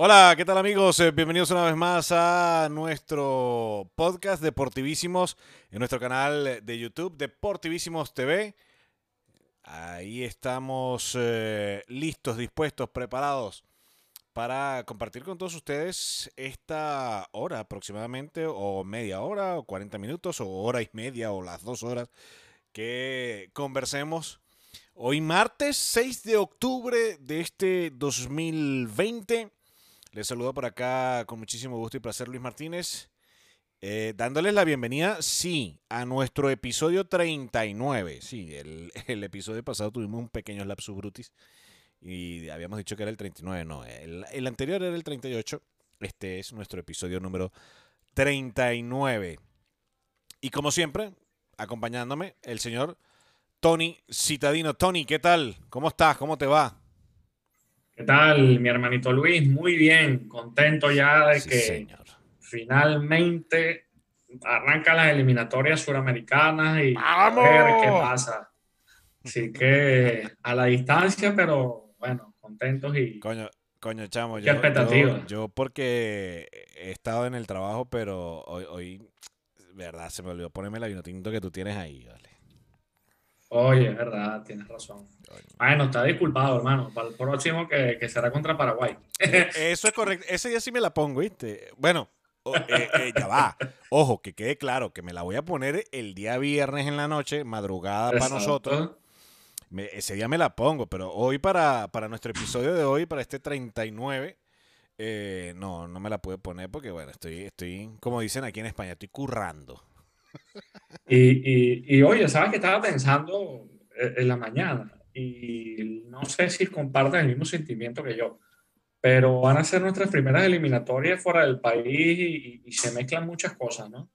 Hola, ¿qué tal amigos? Eh, bienvenidos una vez más a nuestro podcast Deportivísimos en nuestro canal de YouTube Deportivísimos TV. Ahí estamos eh, listos, dispuestos, preparados para compartir con todos ustedes esta hora aproximadamente, o media hora, o 40 minutos, o hora y media, o las dos horas que conversemos. Hoy martes 6 de octubre de este 2020 les saludo por acá con muchísimo gusto y placer Luis Martínez. Eh, dándoles la bienvenida, sí, a nuestro episodio 39. Sí, el, el, episodio pasado tuvimos un pequeño lapsus brutis y habíamos dicho que era el 39. No, el, el anterior era el 38. Este es nuestro episodio número 39. Y como siempre, acompañándome, el señor Tony Citadino. Tony, ¿qué tal? ¿Cómo estás? ¿Cómo te va? ¿Qué tal, mi hermanito Luis? Muy bien, contento ya de que finalmente arrancan las eliminatorias suramericanas y a ver qué pasa. Así que a la distancia, pero bueno, contentos y. Coño, coño, chamo. ¿Qué yo, Yo, porque he estado en el trabajo, pero hoy, hoy, verdad, se me olvidó ponerme la vino tinto que tú tienes ahí, ¿vale? Oye, es verdad, tienes razón. Bueno, está disculpado, hermano. Para el próximo que, que será contra Paraguay. Eso es correcto. Ese día sí me la pongo, ¿viste? Bueno, eh, eh, ya va. Ojo, que quede claro que me la voy a poner el día viernes en la noche, madrugada para nosotros. ese día me la pongo, pero hoy para, para nuestro episodio de hoy, para este 39, eh, no, no me la pude poner porque, bueno, estoy, estoy, como dicen aquí en España, estoy currando. Y, y, oye, ¿sabes que estaba pensando en la mañana? Y no sé si comparten el mismo sentimiento que yo, pero van a ser nuestras primeras eliminatorias fuera del país y, se mezclan muchas cosas, ¿no?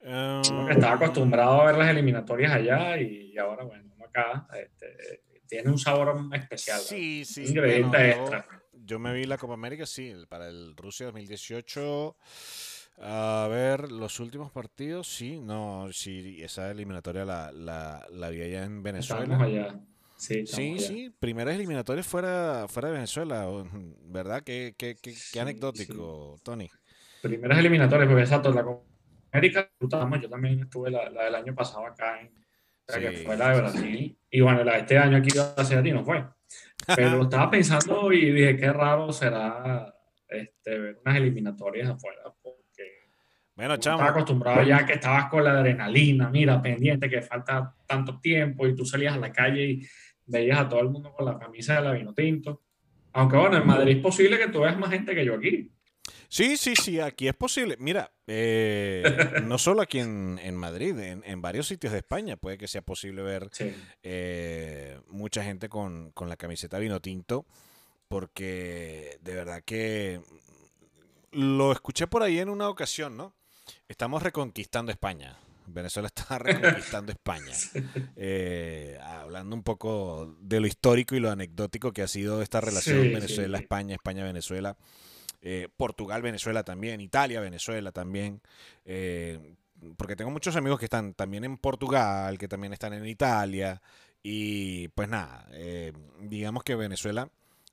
estaba ah. acostumbrado a ver las eliminatorias allá y ahora, bueno, acá este, tiene un sabor especial. Sí, sí. ingrediente extra. Yo, me vi la Copa América, sí, para el Rusia 2018. A ver, los últimos partidos, sí, no, sí, esa eliminatoria la, la, la vi allá en Venezuela. allá. Sí, sí, sí, primeras eliminatorias fuera, fuera de Venezuela, ¿verdad? Qué, qué, qué, qué anecdótico, Tony. Primeras eliminatorias, porque exacto, la América, yo también estuve la, la, del año pasado acá en que fue la de Brasil. Y bueno, la de este año aquí ser a ti, no fue. Pero estaba pensando y dije, qué raro será este, ver unas eliminatorias afuera bueno, chamo. Estaba acostumbrado ya que estabas con la adrenalina, mira, pendiente, que falta tanto tiempo y tú salías a la calle y veías a todo el mundo con la camisa de la vino tinto. Aunque bueno, en Madrid es posible que tú veas más gente que yo aquí. Sí, sí, sí, aquí es posible. Mira, eh, no solo aquí en, Madrid, en, varios sitios de España puede que sea posible ver eh, mucha gente con, con la camiseta vino tinto, porque de verdad que lo escuché por ahí en una ocasión, ¿no? Estamos reconquistando España. Venezuela está reconquistando España. Eh, hablando un poco de lo histórico y lo anecdótico que ha sido esta relación Venezuela-España, España-Venezuela, eh, Portugal-Venezuela también, Italia-Venezuela también. Eh, porque tengo muchos amigos que están también en Portugal, que también están en Italia. Y pues nada, digamos que Venezuela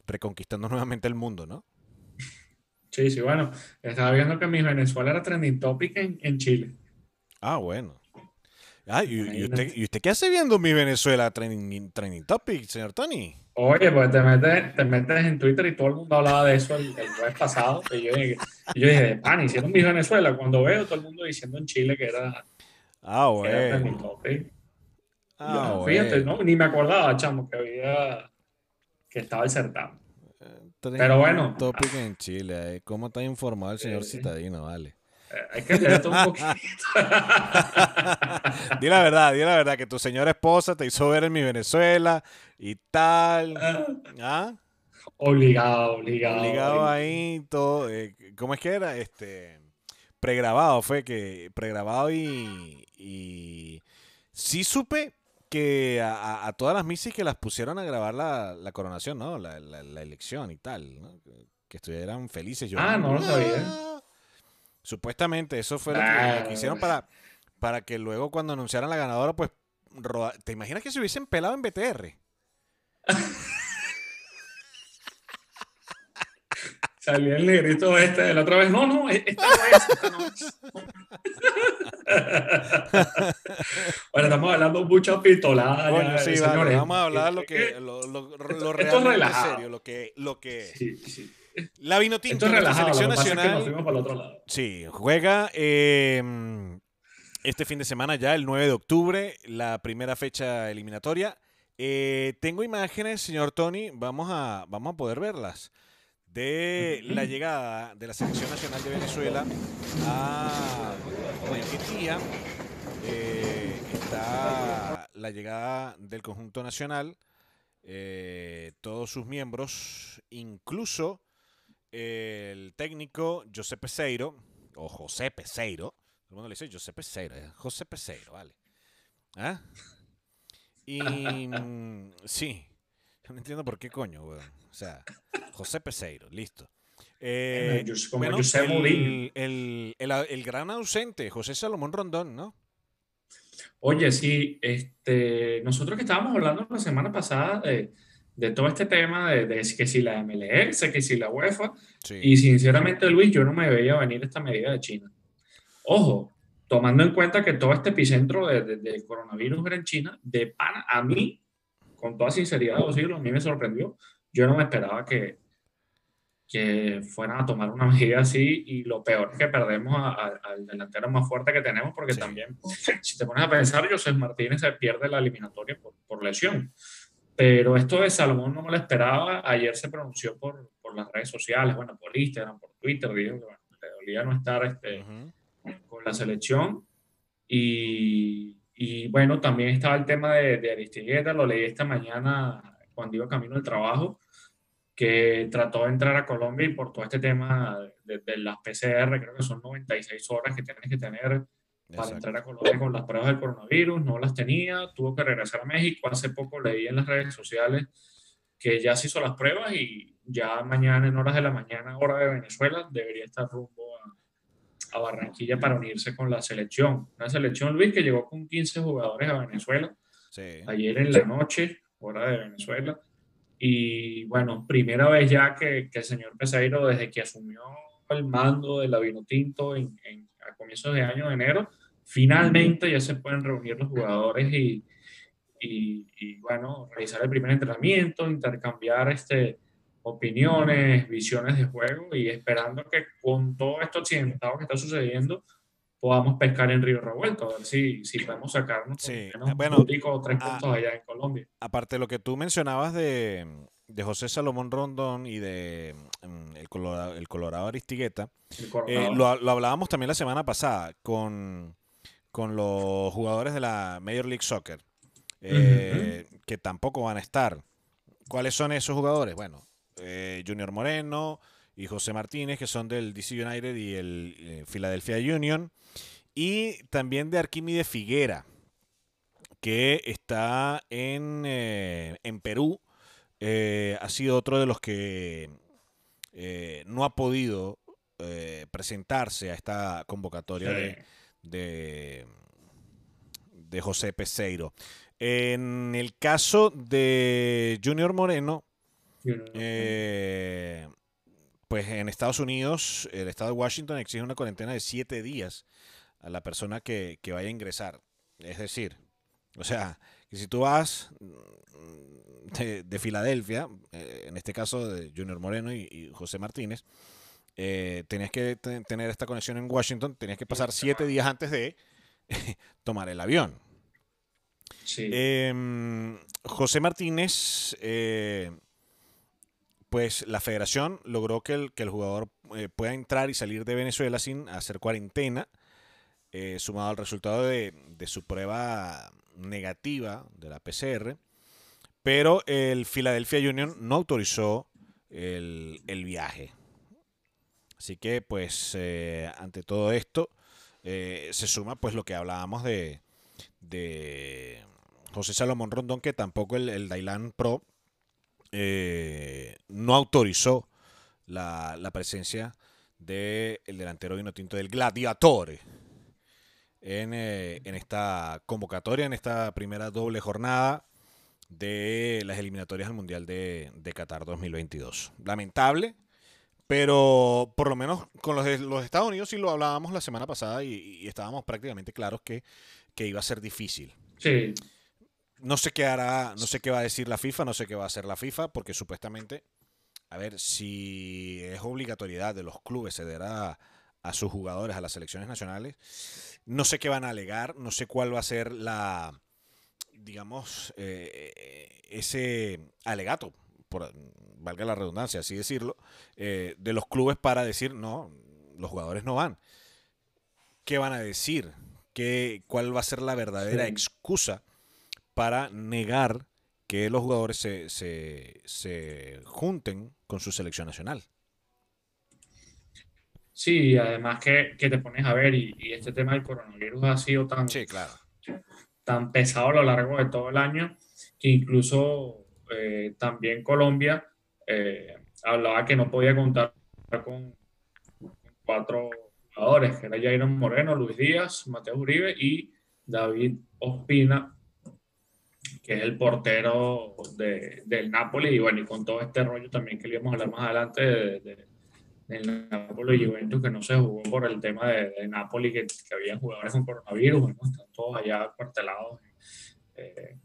reconquistando nuevamente el mundo, ¿no? Sí, sí, bueno, estaba viendo que mi Venezuela era trending topic en, Chile. Ah, bueno. Ah, y, usted, ¿y, usted, qué hace viendo mi Venezuela trending, trending topic, señor Tony? Oye, pues te metes, te metes en Twitter y todo el mundo hablaba de eso el, jueves pasado. Y yo, dije, yo dije, pan, hicieron mi Venezuela. Cuando veo todo el mundo diciendo en Chile que era, ah, bueno. que era trending topic. Ah, fíjate, ¿no? ni me acordaba, chamo, que había que estaba el certamen. Pero bueno. Topic en Chile. Eh. ¿Cómo está informado el señor Citadino? Vale. Eh, hay que leer un poquito. di la verdad, di la verdad, que tu señora esposa te hizo ver en mi Venezuela y tal. ¿Ah? Obligado, obligado. Obligado ahí, todo. Eh, ¿Cómo es que era? Este. Pregrabado fue que. Pregrabado y. Y. Sí supe que a, todas las misis que las pusieron a grabar la, la coronación, ¿no? La, la, elección y tal, ¿no? Que estuvieran felices. Yo, ah, no lo sabía. Supuestamente eso fue lo que, hicieron para, para que luego cuando anunciaran la ganadora, pues, ¿te imaginas que se hubiesen pelado en BTR? Salía el negrito este de la otra vez. No, no, e-, esta no es, esta no es. bueno, estamos hablando mucho pistolada. Bueno, sí, señores. vale, vamos a hablar lo que lo, lo, lo esto es relajado. serio, lo que lo que Sí, sí. la vino Esto tinto es relajado. selección Lo que pasa es que nacional. para el otro lado. Sí, juega eh, este fin de semana ya, el 9 de octubre, la primera fecha eliminatoria. Eh, tengo imágenes, señor Tony, vamos a, vamos a poder verlas, de la llegada de la Selección Nacional de Venezuela a Maiquetía. Eh, está la llegada del conjunto nacional, eh, todos sus miembros, incluso el técnico José Peseiro, o José Peseiro, todo el mundo le dice José Peseiro, es José Peseiro, vale. ¿Ah? Y sí, no entiendo por qué coño, weón. O sea, José Peseiro, listo. Eh, como bueno, José el, el, el- el gran ausente, José Salomón Rondón, ¿no? Oye, sí, este, nosotros que estábamos hablando la semana pasada de, de todo este tema de, de que si la MLS, que si la UEFA, Sí. y sinceramente, Luis, yo no me veía venir esta medida de China. Ojo, tomando en cuenta que todo este epicentro de, de- del coronavirus era en China, de pana, a mí, con toda sinceridad, decirlo, a mí me sorprendió. Yo no me esperaba que, que fueran a tomar una medida así y lo peor es que perdemos a- a- al delantero más fuerte que tenemos porque Sí. también, si te pones a pensar, José Martínez se pierde la eliminatoria por, por lesión. Pero esto de Salomón no me lo esperaba. Ayer se pronunció por, por las redes sociales, bueno, por Instagram, por Twitter, dijo que bueno, le dolía no estar este, Ujú. con la selección. Y, y bueno, también estaba el tema de, de Aristigueta, lo leí esta mañana cuando iba camino al trabajo, que trató de entrar a Colombia y por todo este tema de, de las PCR, creo que son 96 horas que tienes que tener para Exacto. entrar a Colombia con las pruebas del coronavirus, no las tenía, tuvo que regresar a México. Hace poco leí en las redes sociales que ya se hizo las pruebas y ya mañana, en horas de la mañana, hora de Venezuela, debería estar rumbo a, a Barranquilla para unirse con la selección. Una selección, Luis, que llegó con 15 jugadores a Venezuela Sí. ayer en la noche, hora de Venezuela. Y bueno, primera vez ya que, que el señor Peseiro, desde que asumió el mando de la Vinotinto en, en- a comienzos de año de enero, finalmente ya se pueden reunir los jugadores y, y, y, bueno, realizar el primer entrenamiento, intercambiar este, opiniones, visiones de juego y esperando que con todo esto accidentado que está sucediendo podamos pescar en Río Revuelto, a ver si, si podemos sacarnos Sí, bueno, un o tres ah, puntos allá en Colombia. Aparte de lo que tú mencionabas de, de José Salomón Rondón y de mm, el Colorado, el Colorado Aristigueta, El eh, Coronado. lo, lo hablábamos también la semana pasada con, con los jugadores de la Major League Soccer, eh, que tampoco van a estar. ¿Cuáles son esos jugadores? Bueno, eh, Junior Moreno y José Martínez, que son del DC United y el eh, Philadelphia Union, y también de Arquímedes Figuera, que está en, eh, en Perú. Ha sido otro de los que no ha podido presentarse a esta convocatoria de, Sí. de, de José Peseiro. En el caso de Junior Moreno. Eh, pues en Estados Unidos, el estado de Washington exige una cuarentena de siete días a la persona que, que vaya a ingresar. Es decir, o sea, que si tú vas mm, de, de Filadelfia, eh, en este caso de Junior Moreno y, y José Martínez, eh, tenías que te- tener esta conexión en Washington, tenías que pasar siete días antes de tomar el avión. Sí. Em, José Martínez, pues la federación logró que el, que el jugador eh, pueda entrar y salir de Venezuela sin hacer cuarentena, eh, sumado al resultado de, de su prueba negativa de la PCR, pero el Philadelphia Union no autorizó el, el viaje. Así que, pues, eh, ante todo esto, se suma pues lo que hablábamos de, de José Salomón Rondón, que tampoco el, el Pro eh, no autorizó la, la presencia del delantero vinotinto del Gladiatore en, eh, en esta convocatoria, en esta primera doble jornada de las eliminatorias al Mundial de, de Qatar 2022. Lamentable, Pero por lo menos con los de los Estados Unidos sí lo hablábamos la semana pasada y, estábamos prácticamente claros que, que, iba a ser difícil. Sí. No sé qué hará, no sé qué va a decir la FIFA, no sé qué va a hacer la FIFA, porque supuestamente, a ver, si es obligatoriedad de los clubes ceder a, a sus jugadores a las selecciones nacionales, no sé qué van a alegar, no sé cuál va a ser la, digamos, eh, ese alegato, por, valga la redundancia, así decirlo, eh, de los clubes para decir, no, los jugadores no van. ¿Qué van a decir? ¿Qué, ¿Cuál va a ser la verdadera excusa para negar que los jugadores se, se, se junten con su selección nacional? Sí, además que, que, te pones a ver, y, y, este tema del coronavirus ha sido tan, sí, claro tan pesado a lo largo de todo el año, que incluso eh, también Colombia eh, hablaba que no podía contar con cuatro jugadores, que era Jairo Moreno, Luis Díaz, Mateo Uribe y David Ospina, que es el portero de, del Napoli, y bueno, y con todo este rollo también que le íbamos a hablar más adelante de, del Napoli y Juventus, que no se jugó por el tema de, de Napoli, que, que había jugadores con coronavirus, están todos allá cuartelados, eh,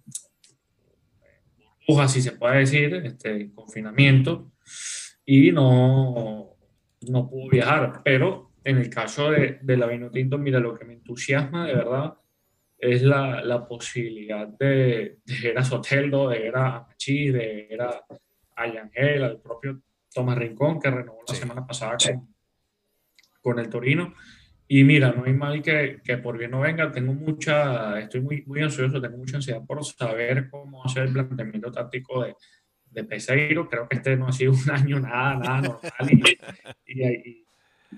burbujas, si se puede decir, este, confinamiento, y no, no pudo viajar. Pero en el caso de, de la Vinotinto, mira, lo que me entusiasma de verdad es la, la posibilidad de, de, ver a Soteldo, de ver a Machi, de ver a, a Yangel, al propio Tomás Rincón, que renovó la semana pasada con, el Torino. Y mira, no hay mal que, que, por bien no venga. Tengo mucha, estoy muy, muy ansioso, tengo mucha ansiedad por saber cómo hacer el planteamiento táctico de, de Peseiro. Creo que este no ha sido un año nada, nada normal y, y,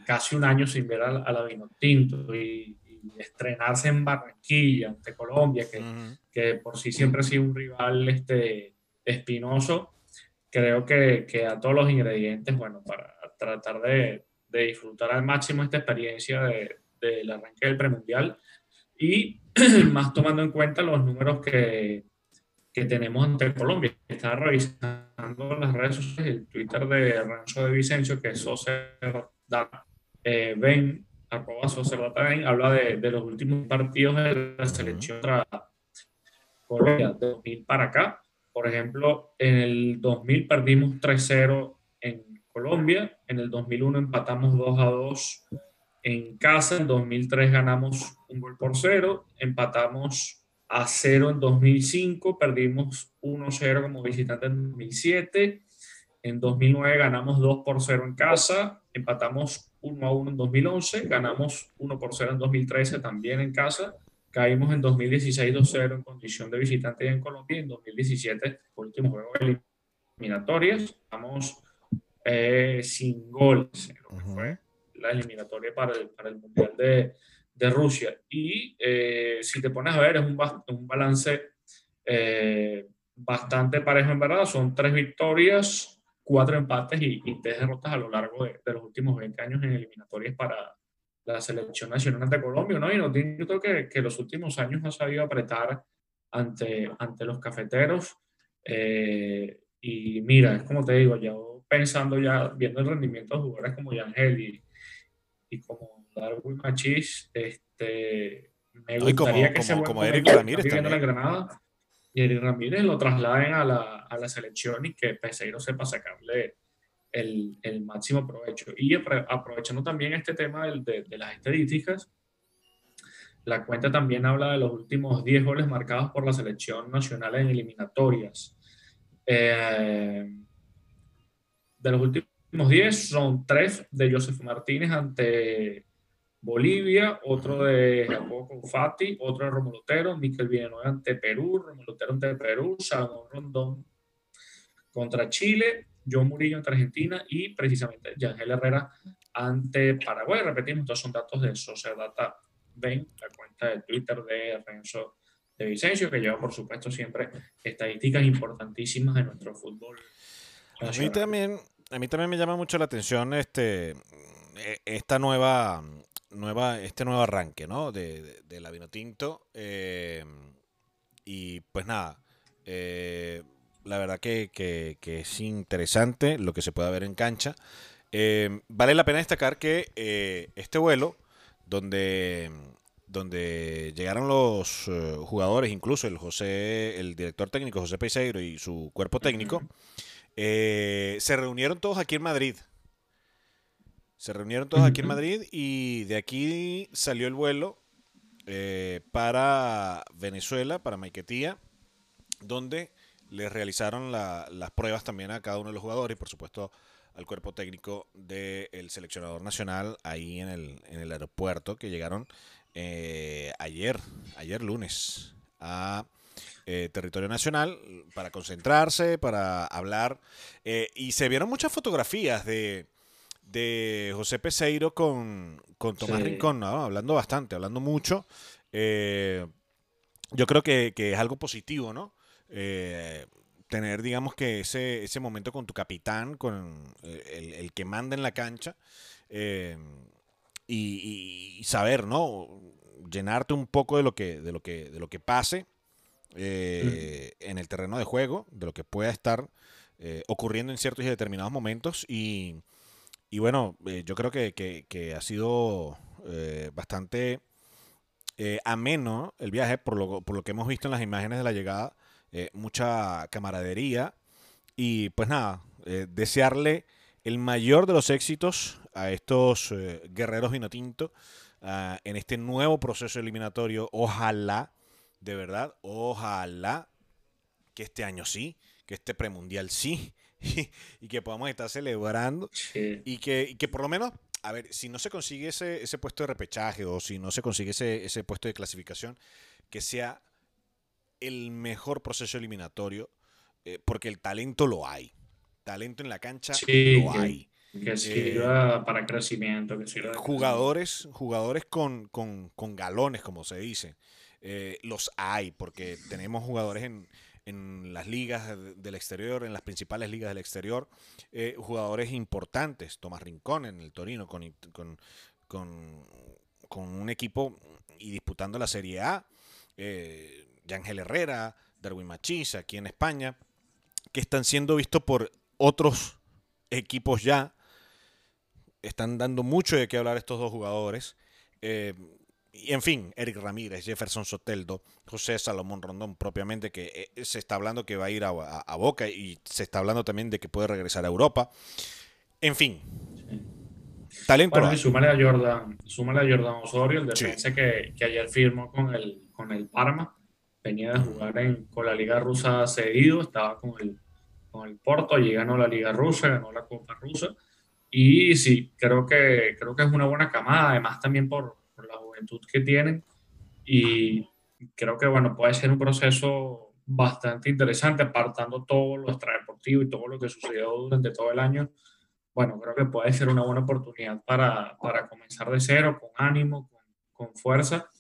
casi un año sin ver a, la Vinotinto y, y, estrenarse en Barranquilla ante Colombia, que, que por sí siempre ha sido un rival este, espinoso creo que, que a todos los ingredientes, bueno, para tratar de, de disfrutar al máximo esta experiencia del de, arranque del premundial y más tomando en cuenta los números que, que tenemos ante Colombia. Estaba revisando las redes sociales, el Twitter de Rancho de Vicencio, que es Socerdata eh, Ben, arroba Ben, habla de, de, los últimos partidos de la selección contra Colombia, de 2000 para acá. Por ejemplo, en el 2000 perdimos 3-0 en Colombia, en el 2001 empatamos 2-2 en casa, en 2003 ganamos un gol por cero, empatamos a 0 en 2005, perdimos 1-0 como visitante en 2007, en 2009 ganamos 2 por 0 en casa, empatamos 1-1 en 2011, ganamos 1 por 0 en 2013 también en casa Caímos en 2016 2-0 en condición de visitante en Colombia y en 2017, último juego eliminatorias, estamos eh, sin goles en lo que fue la eliminatoria para el, para el Mundial de, de Rusia. Y eh, si te pones a ver, es un, un balance eh, bastante parejo en verdad. Son tres victorias, cuatro empates y, y tres derrotas a lo largo de, de, los últimos 20 años en eliminatorias para, la selección nacional de Colombia, ¿no? Y no, creo que, que los últimos años ha sabido apretar ante, ante los cafeteros. Eh, y mira, es como te digo, ya pensando ya, viendo el rendimiento de jugadores como Yangel y, y como Darwin Machis, este, me gustaría que como, como Eric Ramírez también. En Granada y Ramírez lo trasladen a la, a la selección y que Peseiro sepa sacarle el, el máximo provecho. Y aprovechando también este tema de, de, las estadísticas, la cuenta también habla de los últimos 10 goles marcados por la selección nacional en eliminatorias. Eh, de los últimos 10 son 3 de Joseph Martínez ante Bolivia, otro de Jacobo Confati, otro de Romulo Otero, Miquel Villanueva ante Perú, Romulo Otero ante Perú, Salomón Rondón contra Chile, John Murillo ante Argentina y precisamente Yangel Herrera ante Paraguay. Repetimos, estos son datos de Sociedata Ven, la cuenta de Twitter de Renzo de Vicencio, que lleva, por supuesto, siempre estadísticas importantísimas de nuestro fútbol. A mí también, a mí también me llama mucho la atención este, e, esta nueva, nueva, este nuevo arranque, ¿no? De, de, la Vinotinto. Eh, y pues nada, eh, la verdad que, es interesante lo que se puede ver en cancha. Eh, vale la pena destacar que este vuelo, donde, donde llegaron los jugadores, incluso el José, el director técnico José Peiseiro y su cuerpo técnico, se reunieron todos aquí en Madrid. Se reunieron todos aquí en Madrid y de aquí salió el vuelo eh, para Venezuela, para Maiquetía, donde les realizaron las pruebas también a cada uno de los jugadores y por supuesto al cuerpo técnico del seleccionador nacional ahí en el, en el aeropuerto que llegaron eh, ayer, ayer lunes a eh, territorio nacional para concentrarse, para hablar y se vieron muchas fotografías de de José Peseiro con, Tomás Rincón, hablando bastante, hablando mucho. Eh, yo creo que, es algo positivo, ¿no? Eh, tener, digamos que ese, ese momento con tu capitán, con el, que manda en la cancha, eh, y, saber, ¿no? Llenarte un poco de lo que, de lo que, de lo que pase en el terreno de juego, de lo que pueda estar ocurriendo en ciertos y determinados momentos y y bueno, eh, yo creo que, ha sido eh, bastante eh, ameno el viaje, por lo, por lo que hemos visto en las imágenes de la llegada, mucha camaradería. Y pues nada, desearle el mayor de los éxitos a estos guerreros vinotinto uh, en este nuevo proceso eliminatorio. Ojalá, de verdad, ojalá que este año sí, que este premundial sí, y, que podamos estar celebrando y, que, que por lo menos, a ver, si no se consigue ese, ese puesto de repechaje o si no se consigue ese, ese puesto de clasificación, que sea el mejor proceso eliminatorio, eh, porque el talento lo hay. Talento en la cancha lo hay. Que sirva eh, para crecimiento, que sirva Jugadores, jugadores con, con, con, galones, como se dice. Eh, los hay, porque tenemos jugadores en, en las ligas del exterior, en las principales ligas del exterior, eh, jugadores importantes, Tomás Rincón en el Torino con, con, un equipo y disputando la Serie A, eh, Yangel Herrera, Darwin Machís aquí en España, que están siendo vistos por otros equipos ya, están dando mucho de qué hablar estos dos jugadores. Eh, y en fin, Eric Ramírez, Jefferson Soteldo, José Salomón Rondón, propiamente, que eh, se está hablando que va a ir a, Boca y se está hablando también de que puede regresar a Europa. En fin. Talento. Bueno, y a Jordan, súmale a Jordan Osorio, el defensa que, que, ayer firmó con el, con el Parma. Venía de jugar en, con la Liga Rusa cedido, estaba con el, con el Porto, allí ganó la Liga Rusa, ganó la Copa Rusa. Y sí, creo que, creo que es una buena camada, además también por, juventud que tienen. Y creo que, bueno, puede ser un proceso bastante interesante, apartando todo lo extradeportivo y todo lo que sucedió durante todo el año. Bueno, creo que puede ser una buena oportunidad para, para comenzar de cero, con ánimo, con, con fuerza.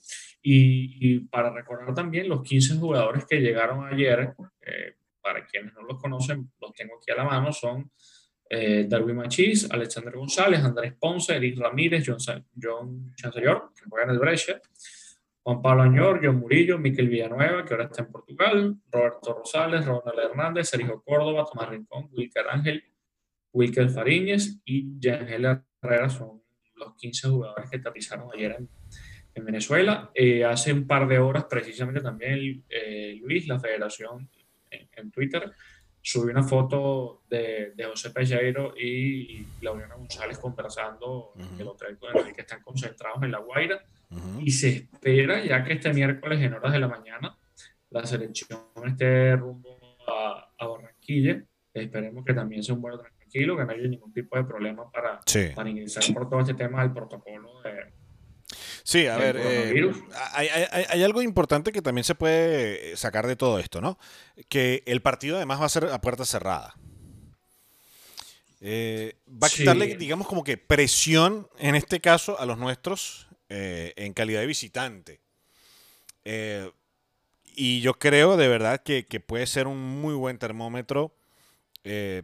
Y, y, para recordar también los 15 jugadores que llegaron ayer, eh, para quienes no los conocen, los tengo aquí a la mano, son eh, Darwin Machís, Alexander González, Andrés Ponce, Eric Ramírez, John, John Chancellor, Juan Pablo Añor, John Murillo, Miquel Villanueva, que ahora está en Portugal, Roberto Rosales, Ronald Hernández, Sergio Córdoba, Tomás Rincón, Wilker Ángel, Wilker Fariñez y Yangel Herrera son los 15 jugadores que tapizaron ayer en, Venezuela. Eh, hace un par de horas, precisamente también eh, Luis, la federación en Twitter, subí una foto de, de José Pelleiro y Lauriana González conversando en el hotel con el que están concentrados en La Guaira. Y se espera ya que este miércoles en horas de la mañana la selección esté rumbo a, a Barranquilla. Esperemos que también sea un vuelo tranquilo, que no haya ningún tipo de problema para, para ingresar por todo este tema del protocolo de, Sí, a ver, eh, hay, algo importante que también se puede sacar de todo esto, ¿no? Que el partido además va a ser a puerta cerrada. Eh, va a quitarle, digamos, como que presión, en este caso, a los nuestros eh, en calidad de visitante. y yo creo de verdad que, puede ser un muy buen termómetro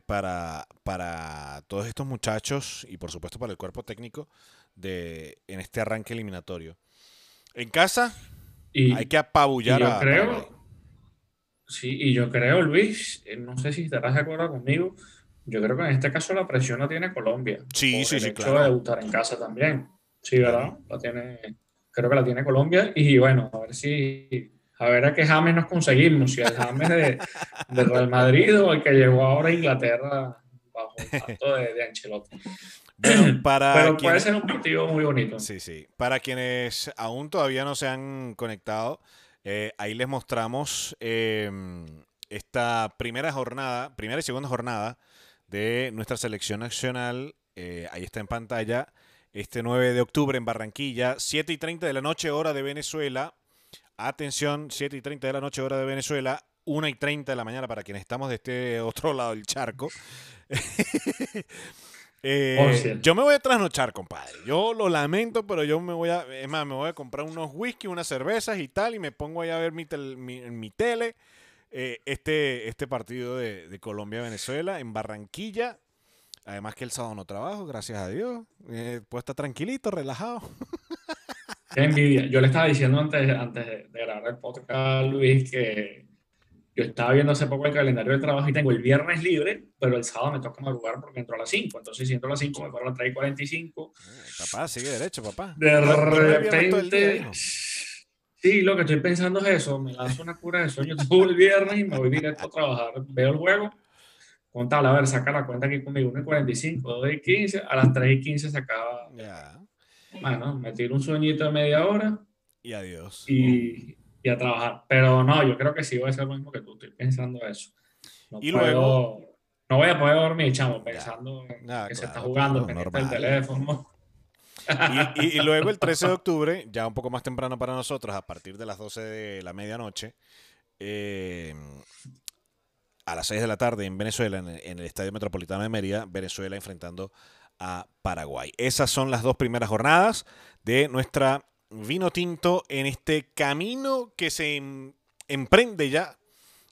para, para todos estos muchachos y por supuesto para el cuerpo técnico de, en este arranque eliminatorio. En casa hay que apabullar yo Creo, sí, y yo creo, Luis, eh, no sé si estarás de acuerdo conmigo, yo creo que en este caso la presión la tiene Colombia. Sí, sí, el sí, hecho claro. de debutar en casa también. Sí, ¿verdad? La tiene, creo que la tiene Colombia. Y bueno, a ver si, a ver a qué James nos conseguimos. Si el James de, de Real Madrid o el que llegó ahora a Inglaterra bajo el mando de, de Ancelotti. Bueno, para Pero puede quienes- ser un partido muy bonito. Sí, sí. Para quienes aún todavía no se han conectado, eh, ahí les mostramos eh, esta primera jornada, primera y segunda jornada de nuestra selección nacional. Eh, ahí está en pantalla. Este 9 de octubre en Barranquilla, 7 y 30 de la noche, hora de Venezuela. Atención, 7 y 30 de la noche, hora de Venezuela. 1 y 30 de la mañana para quienes estamos de este otro lado del charco. Eh, cierto. yo me voy a trasnochar, compadre. Yo lo lamento, pero yo me voy a. Es más, me voy a comprar unos whisky, unas cervezas y tal, y me pongo ahí a ver mi, tel- mi, tele eh, este, este partido de, de Colombia-Venezuela en Barranquilla. Además que el sábado no trabajo, gracias a Dios. Eh, puedo estar tranquilito, relajado. Qué envidia. Yo le estaba diciendo antes, antes de, de grabar el podcast a Luis que yo estaba viendo hace poco el calendario del trabajo y tengo el viernes libre, pero el sábado me toca madrugar porque entro a las 5. Entonces, si entro a las 5, me paro a las 3 y 45. Eh, papá, sigue derecho, papá. De repente. Sí, lo que estoy pensando es eso. Me lanzo una cura de sueño todo el viernes y me voy directo a trabajar. Veo el juego. Contable, a ver, saca la cuenta aquí conmigo. 1 y 45, 2 y 15. A las 3 y 15 se acaba. Ya. Bueno, me tiro un sueñito de media hora Y adiós. y, y a trabajar. Pero no, yo creo que sí voy a hacer lo mismo que tú. Estoy pensando eso. No Y puedo- luego- No voy a poder dormir, chamo, pensando en Nada, que se está jugando, pendiente del normal. teléfono. Y, y- y luego el 13 de octubre, ya un poco más temprano para nosotros, a partir de las 12 de la medianoche, eh, a las 6 de la tarde en Venezuela, en el, en el Estadio Metropolitano de Mérida, Venezuela enfrentando a Paraguay. Esas son las dos primeras jornadas de nuestra vino tinto en este camino que se em- emprende ya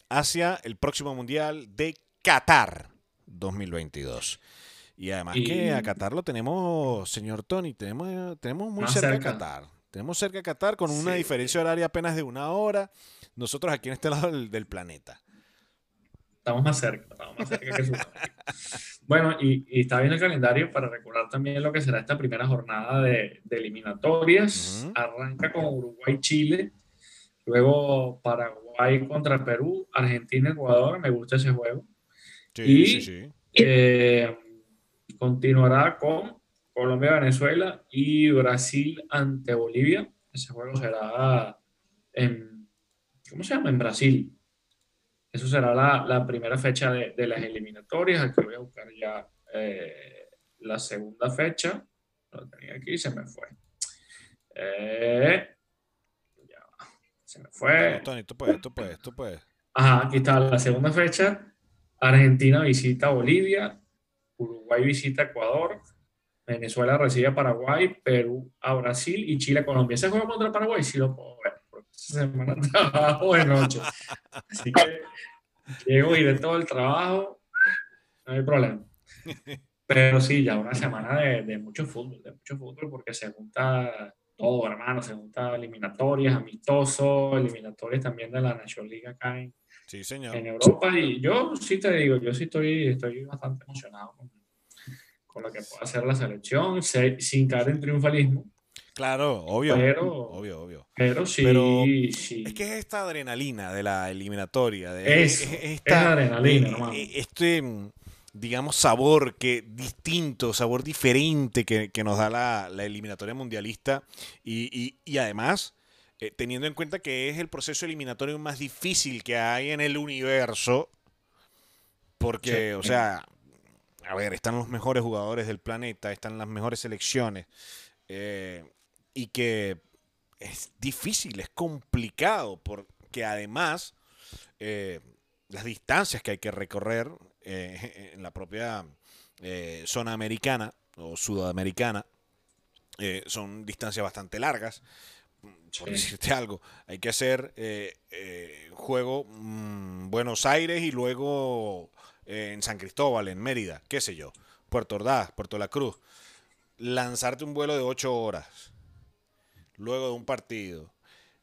hacia el próximo Mundial de Qatar 2022. Y además Y- que a Qatar lo tenemos, señor Tony, tenemos, tenemos muy cerca, cerca. a Qatar. Tenemos cerca a Qatar con una diferencia horaria apenas de una hora. Nosotros aquí en este lado del, del planeta. Estamos más cerca, estamos más cerca que. Bueno, y, y está viendo el calendario para recordar también lo que será esta primera jornada de, de eliminatorias. Arranca con Uruguay-Chile, luego Paraguay contra Perú, Argentina-Ecuador, me gusta ese juego. Sí, Y- sí, sí. Eh, continuará con Colombia-Venezuela y Brasil ante Bolivia. Ese juego será en, ¿cómo se llama? En Brasil. Eso será la, la primera fecha de, de las eliminatorias. Aquí voy a buscar ya eh, la segunda fecha. Lo tenía aquí y se me fue. Eh, ya va. Se me fue. Vamos, Tony, tú puedes, tú puedes, tú puedes. Ajá, aquí está la segunda fecha. Argentina visita Bolivia, Uruguay visita Ecuador, Venezuela recibe a Paraguay, Perú a Brasil y Chile a Colombia. Ese juego contra Paraguay sí lo puedo ver, esa semana trabajo de noche. Así que llego y de todo el trabajo, no hay problema. Pero sí, ya una semana de, de mucho fútbol, de mucho fútbol, porque se junta todo, hermano, se junta eliminatorias, amistosos, eliminatorias también de la National League acá en, Sí, señor. en Europa. Y yo sí te digo, yo sí estoy, estoy bastante emocionado con, con lo que puede hacer la selección, se- sin caer en triunfalismo, Claro, obvio. pero, Obvio, obvio. pero sí, Pero sí. Es que es esta adrenalina de la eliminatoria. De, Eso, es- es es esta- adrenalina, hermano. eh, Este, digamos, sabor que distinto, sabor diferente que, que nos da la, la eliminatoria mundialista. Y, y- y además, eh, teniendo en cuenta que es el proceso eliminatorio más difícil que hay en el universo. Porque, Sí. o sea, a ver, están los mejores jugadores del planeta, están las mejores selecciones. eh, y que es difícil, es complicado, porque además eh, las distancias que hay que recorrer eh, en la propia eh, zona americana o sudamericana son distancias bastante largas. Por Sí. decirte algo, hay que hacer juego mm, Buenos Aires y luego en San Cristóbal, en Mérida, qué sé yo, Puerto Ordaz, Puerto La Cruz. Lanzarte un vuelo de 8 horas luego de un partido,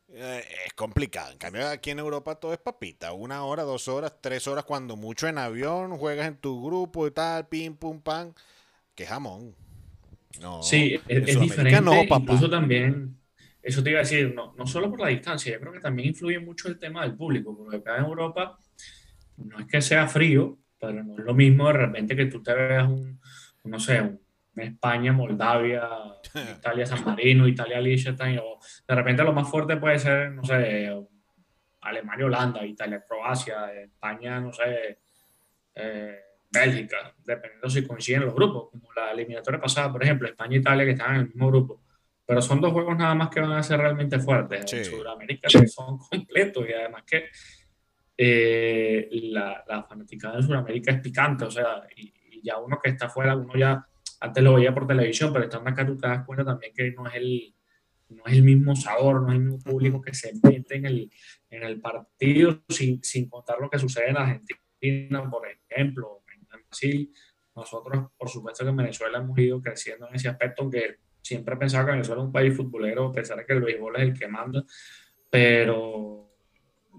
eh, es complicado. En cambio, aquí en Europa todo es papita. Una hora, dos horas, tres horas, cuando mucho en avión, juegas en tu grupo y tal, pim, pum, pam. Qué jamón. No, sí, es, diferente. No, Incluso también, eso te iba a decir, no, no solo por la distancia, yo creo que también influye mucho el tema del público, porque acá en Europa no es que sea frío, pero no es lo mismo de repente que tú te veas un, no sé, un España, Moldavia, Italia, San Marino, Italia, Liechtenstein, o de repente lo más fuerte puede ser, no sé, Alemania, Holanda, Italia, Croacia, España, no sé, eh, Bélgica, dependiendo si coinciden los grupos, como la eliminatoria pasada, por ejemplo, España e Italia que estaban en el mismo grupo. Pero son dos juegos nada más que van a ser realmente fuertes. En Sudamérica son completos y además que eh, la, la fanaticada de Sudamérica es picante, o sea, y, ya uno que está afuera, uno ya antes lo veía por televisión, pero estando acá tú te das cuenta también que no es el, no es el mismo sabor, no es el mismo público que se mete en el, en el partido, sin, sin contar lo que sucede en Argentina, por ejemplo, en Brasil. Nosotros, por supuesto que en Venezuela hemos ido creciendo en ese aspecto, aunque siempre he pensado que Venezuela es un país futbolero, a pesar de que el béisbol es el que manda, pero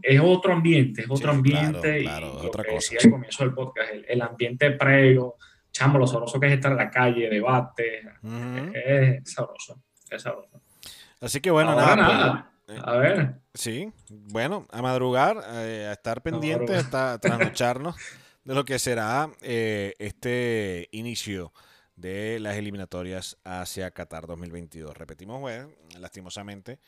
es otro ambiente, es otro ambiente. Claro, y otra cosa. Decía al comienzo del podcast, el, ambiente previo, chamo, lo sabroso que es estar en la calle, debate, es, sabroso, es sabroso. Así que bueno, nada, pues, a ver. Sí, bueno, a madrugar, eh, a estar pendientes, hasta trasnocharnos de lo que será eh, este inicio de las eliminatorias hacia Qatar 2022. Repetimos, bueno, lastimosamente,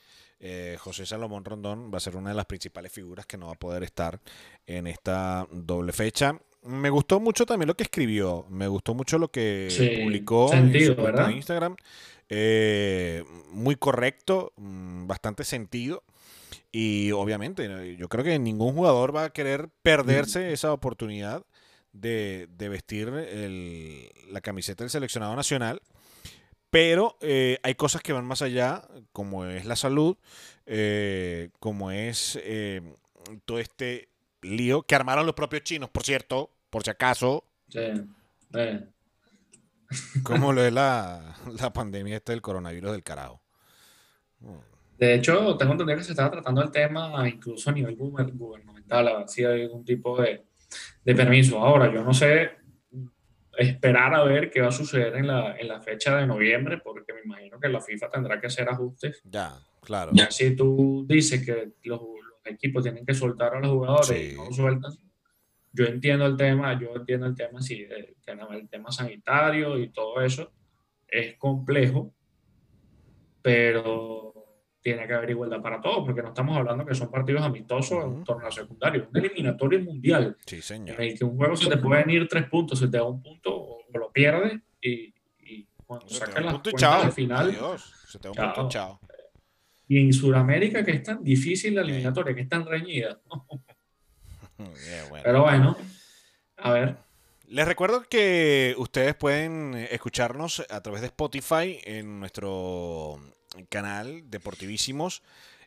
eh, José Salomón Rondón va a ser una de las principales figuras que no va a poder estar en esta doble fecha. Me gustó mucho también lo que escribió, me gustó mucho lo que publicó en Instagram. Eh, muy correcto, mm, bastante sentido. Y obviamente, yo creo que ningún jugador va a querer perderse mm. esa oportunidad de, vestir la camiseta del seleccionado nacional. Pero eh, hay cosas que van más allá, como es la salud, eh, como es todo este lío que armaron los propios chinos, por cierto, por si acaso. Sí. Como lo es la, pandemia esta del coronavirus del carajo. De hecho, tengo entendido que se estaba tratando el tema incluso a nivel gubernamental, a ver si hay algún tipo de, de permiso. Ahora, yo no sé esperar a ver qué va a suceder en la, en la fecha de noviembre, porque me imagino que la FIFA tendrá que hacer ajustes. Ya, claro. Ya si tú dices que los, equipos tienen que soltar a los jugadores y no sueltan, yo entiendo el tema, yo entiendo el tema, sí, el, el tema sanitario y todo eso es complejo, pero tiene que haber igualdad para todos, porque no estamos hablando que son partidos amistosos en torneo secundario, un eliminatorio mundial. Sí, señor. En el que un juego se te pueden ir tres puntos, se te da un punto o lo pierdes y, y cuando sacas la cuenta al final. Adiós. Se te da un punto, chao. Y en Sudamérica, que es tan difícil la eliminatoria, que es tan reñida. Pero bueno, a ver. Les recuerdo que ustedes pueden escucharnos a través de Spotify en nuestro canal Deportivísimos.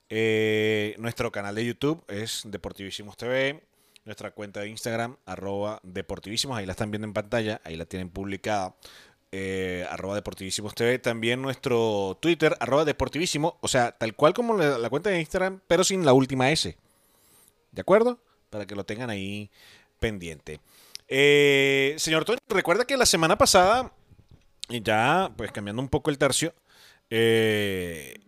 Eh, nuestro canal de YouTube es Deportivísimos TV. Nuestra cuenta de Instagram, arroba Deportivísimos, ahí la están viendo en pantalla, ahí la tienen publicada. Eh, arroba Deportivísimos TV. También nuestro Twitter, arroba Deportivísimo. O sea, tal cual como la, cuenta de Instagram, pero sin la última S. ¿De acuerdo? Para que lo tengan ahí pendiente. Eh, señor Tony, recuerda que la semana pasada, ya pues cambiando un poco el tercio, eh,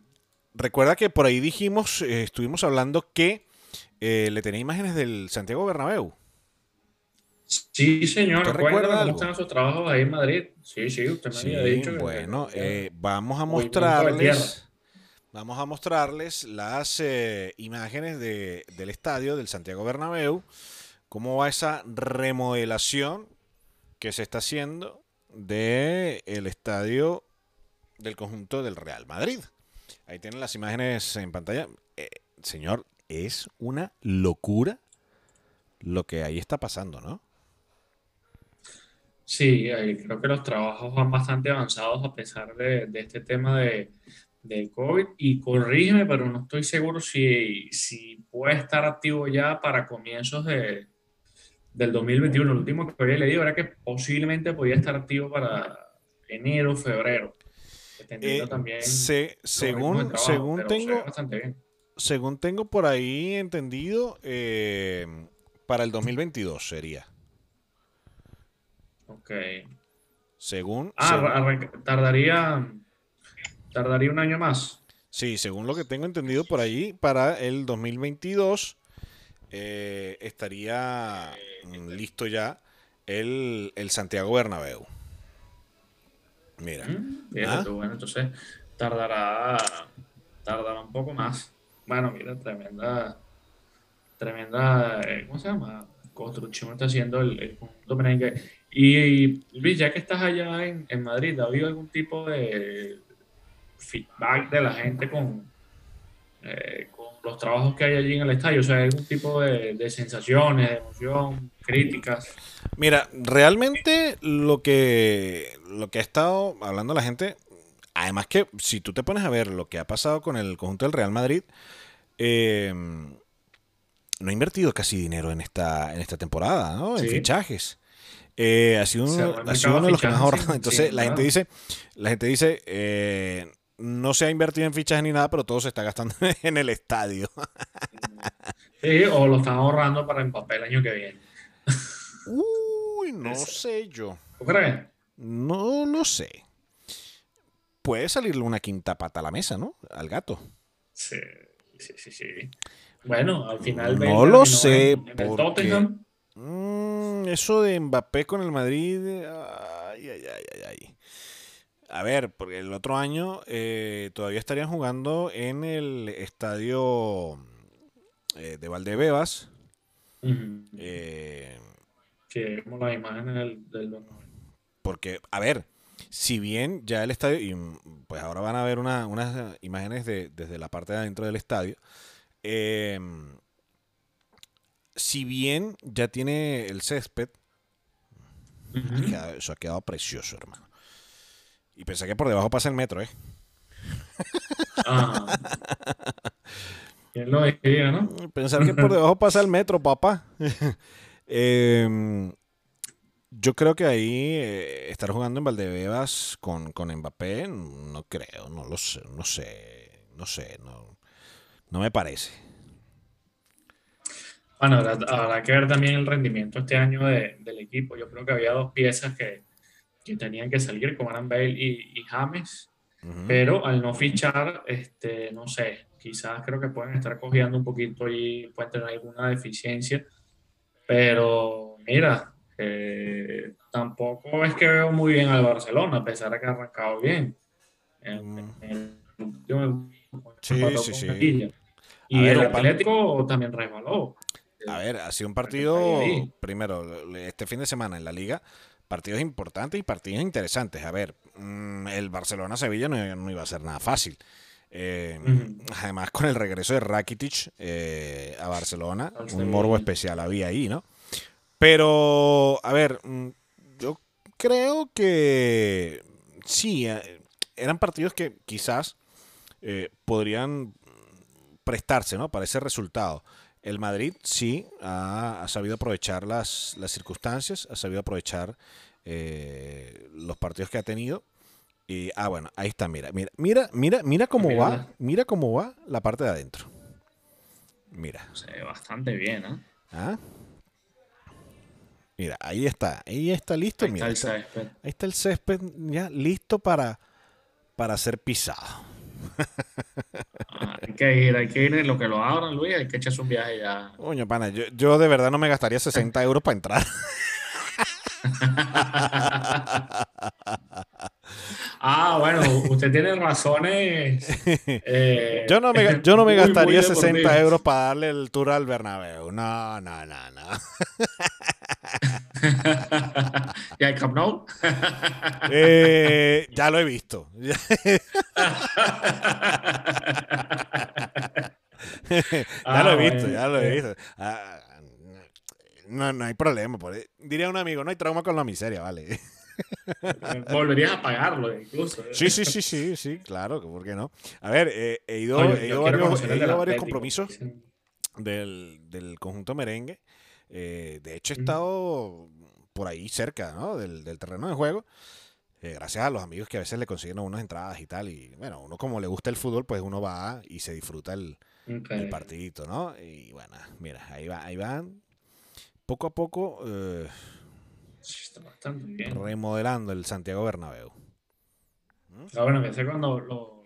recuerda que por ahí dijimos, estuvimos hablando que le tenía imágenes del Santiago Bernabéu. Sí, señor. ¿Recuerda cómo están esos trabajos ahí en Madrid? Sí, sí, usted me había dicho. Bueno, vamos a mostrarles. Vamos a mostrarles las imágenes del estadio del Santiago Bernabéu. Cómo va esa remodelación que se está haciendo del el estadio del conjunto del Real Madrid. Ahí tienen las imágenes en pantalla. Eh, señor, es una locura lo que ahí está pasando, ¿no? Sí, creo que los trabajos van bastante avanzados a pesar de, este tema de, COVID. Y corrígeme, pero no estoy seguro si, si puede estar activo ya para comienzos de, del 2021. Lo último que había leído era que posiblemente podía estar activo para enero, febrero. Eh, según según tengo, según tengo por ahí entendido, eh, para el 2022 sería. Ok. Según. Ah, según- tardaría, tardaría un año más. sí, según lo que tengo entendido por ahí, para el 2022 eh, estaría mm, listo ya el, el Santiago Bernabéu. Mira. Mm, fíjate Ah. tú, bueno, entonces tardará, tardará un poco más. Bueno, mira, tremenda, tremenda, eh, ¿cómo se llama? Construcción está haciendo el, el conjunto merengue. Y Luis, ya que estás allá en, en Madrid, ¿ha habido algún tipo de feedback de la gente con, eh, con los trabajos que hay allí en el estadio? O sea, algún tipo de, de sensaciones, de emoción, críticas. Mira, realmente lo que, lo que ha estado hablando la gente, además que si tú te pones a ver lo que ha pasado con el conjunto del Real Madrid, eh, no ha invertido casi dinero en esta, en esta temporada, ¿no? En Sí. fichajes. Eh, ha sido uno, el ha sido mercado uno de los que más ha fichajes ahorrado. sin- Entonces la gente dice, la gente dice, eh, no se ha invertido en fichajes ni nada, pero todo se está gastando en el estadio. Sí, o lo están ahorrando para Mbappé el año que viene. Uy, no Ese. sé yo. ¿Tú crees? No lo sé. Puede salirle una quinta pata a la mesa, ¿no? Al gato. Sí, sí, sí, sí. Bueno, al final No lo sé, en- en el porque- Tottenham. Mm, eso de Mbappé con el Madrid. Ay, ay, ay, ay, ay. A ver, porque el otro año eh, todavía estarían jugando en el estadio eh, de Valdebebas. Eh, Sí, vimos las imágenes del, del. Porque, a ver, si bien ya el estadio, y mm, pues ahora van a ver una- unas imágenes de, desde la parte de adentro del estadio, eh, si bien ya tiene el césped, queda- eso ha quedado precioso, hermano. Y pensé que por debajo pasa el metro, ¿eh? Ah. ¿Quién lo diría, no? Pensar que por debajo pasa el metro, papá. Em, yo creo que ahí eh, estar jugando en Valdebebas con, con Mbappé, no creo, no lo sé, no sé, no sé, no, no me parece. Bueno, habrá, habrá que ver también el rendimiento este año de- del equipo. Yo creo que había dos piezas que, que tenían que salir, como eran Bale y, y James. Ujú. Pero al no fichar, este, no sé, quizás creo que pueden estar cogiendo un poquito y pueden tener alguna deficiencia. Pero mira, eh, tampoco es que veo muy bien al Barcelona, a pesar de que ha arrancado bien. En- Mm. en Sí, sí, sí. Y ver, el Atlético también resbaló. A ver, ha sido un partido, primero, este fin de semana en la liga, partidos importantes y partidos interesantes. A ver, mm, el Barcelona-Sevilla no, no iba a ser nada fácil. Eh. Además, con el regreso de Rakitic eh, a Barcelona, Al un Sevilla. morbo especial había ahí, ¿no? Pero, a ver, mm, yo creo que sí, eh, eran partidos que quizás eh, podrían prestarse, ¿no? Para ese resultado. El Madrid sí ha, ha sabido aprovechar las, las circunstancias, ha sabido aprovechar eh, los partidos que ha tenido. Y, ah, bueno, ahí está, mira, mira, mira, mira, mira cómo va, mira cómo va la parte de adentro. Mira, Se ve bastante bien, ¿eh? ¿ah? Mira, ahí está, ahí está listo, Ahí mira, está el césped. ahí está el césped ya listo para, para ser pisado. Ah, hay que ir, hay que ir en lo que lo abran, Luis, hay que echarse un viaje ya. Coño, pana, yo, yo de verdad no me gastaría 60 euros para entrar. Ah, bueno, usted tiene razones. eh, Yo no me, yo no me muy, muy gastaría 60 deportivas. euros para darle el tour al Bernabéu. No, no, no, no. ¿Y al Camp Nou? Eh, ya lo he visto. ya lo he Ah, visto, bueno, ya lo he eh. visto. Ah, no, no hay problema. por- Diría un amigo, no hay trauma con la miseria, vale. Volverías a pagarlo, incluso. Sí, sí, sí, sí, sí, claro, ¿por qué no? A ver, eh, he ido, No, yo- he ido varios, he ido varios compromisos del, del conjunto merengue. Eh, de hecho, he estado por ahí cerca ¿no? del, del terreno de juego. eh, gracias a los amigos que a veces le consiguen unas entradas y tal. Y bueno, uno como le gusta el fútbol, pues uno va y se disfruta el, el partidito, ¿no? Y bueno, mira, ahí, va, ahí van. Poco a poco eh, remodelando el Santiago Bernabéu. ¿Mm? bueno, que sé cuando lo, lo,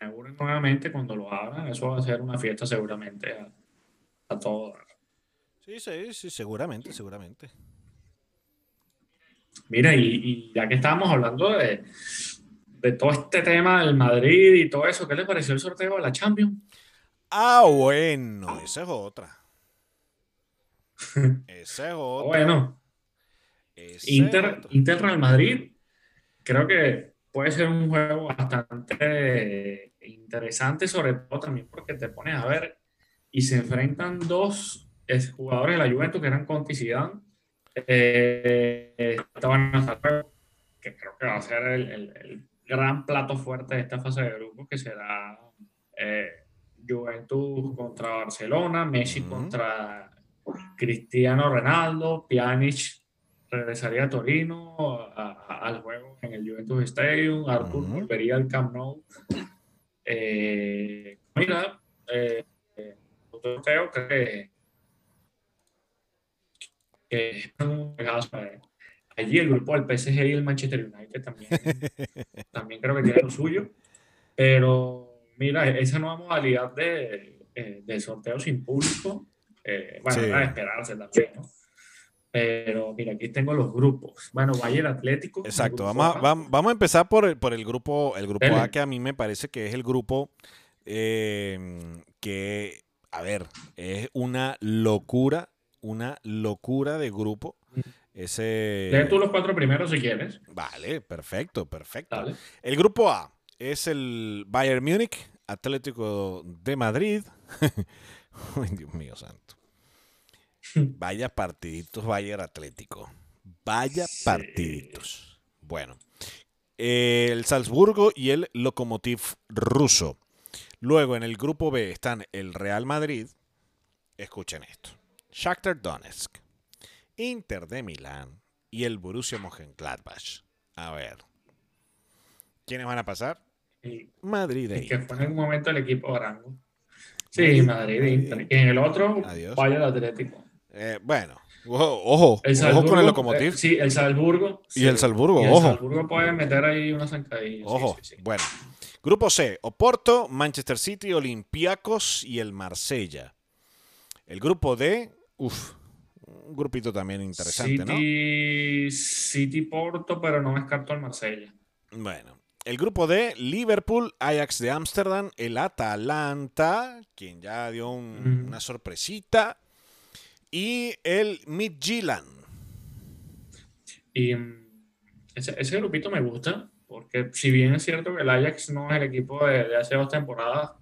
inauguren nuevamente, cuando lo abran, eso va a ser una fiesta seguramente a, a todos. Sí, sí, sí, seguramente, seguramente. Mira, y, ya que estábamos hablando de, de, todo este tema del Madrid y todo eso, ¿qué le pareció el sorteo de la Champions? Ah, bueno, esa es otra. esa es otra. Bueno, Inter, Inter Real Madrid, creo que puede ser un juego bastante interesante, sobre todo también porque te pones a ver y se enfrentan dos jugadores de la Juventus que eran Conti y Zidane. Eh, estaban que creo que va a ser el, gran plato fuerte de esta fase de grupo, que será eh, Juventus contra Barcelona, Messi contra Cristiano Ronaldo, Pjanic regresaría a Torino al juego en el Juventus Stadium, Artur volvería al Camp Nou. Eh, mira, eh, creo que, que allí el grupo del PSG y el Manchester United también, también creo que tiene lo suyo, pero mira, esa nueva modalidad de, eh, de sorteo sin público, eh, bueno, a esperarse también, ¿no? Pero mira, aquí tengo los grupos. Bueno, Bayern Atlético. Exacto, vamos a, vamos a, empezar por el, por el grupo, el grupo A, que a mí me parece que es el grupo eh, que, a ver, es una locura, una locura de grupo. Mm. Ese... Lee tú los cuatro primeros si quieres. Vale, perfecto, perfecto. El grupo A es el Bayern Múnich, Atlético de Madrid. Ay, Dios mío santo. Vaya partiditos Bayern Atlético. Vaya partiditos. Bueno. El Salzburgo y el Lokomotiv ruso. Luego en el grupo B están el Real Madrid. Escuchen esto. Shakhtar Donetsk. Inter de Milán y el Borussia Mönchengladbach. A ver. ¿Quiénes van a pasar? Madrid e Que fue en un momento el equipo Arango. Sí, Madrid, e Inter. Y en el otro, Adiós. Bayern Atlético. Eh, bueno, ojo, ojo, con el locomotiv. Eh, sí, el Salzburgo. Y el Salzburgo, ojo. El Salzburgo puede meter ahí una zancadilla. Ojo, bueno. Grupo C, Oporto, Manchester City, Olympiacos y el Marsella. El grupo D, uff, un grupito también interesante, City, ¿no? City Porto, pero no descarto el Marsella. Bueno, el grupo D, Liverpool, Ajax de Ámsterdam, el Atalanta, quien ya dio una sorpresita, y el Midtjylland. Y mm, ese, grupito me gusta, porque si bien es cierto que el Ajax no es el equipo de, hace dos temporadas,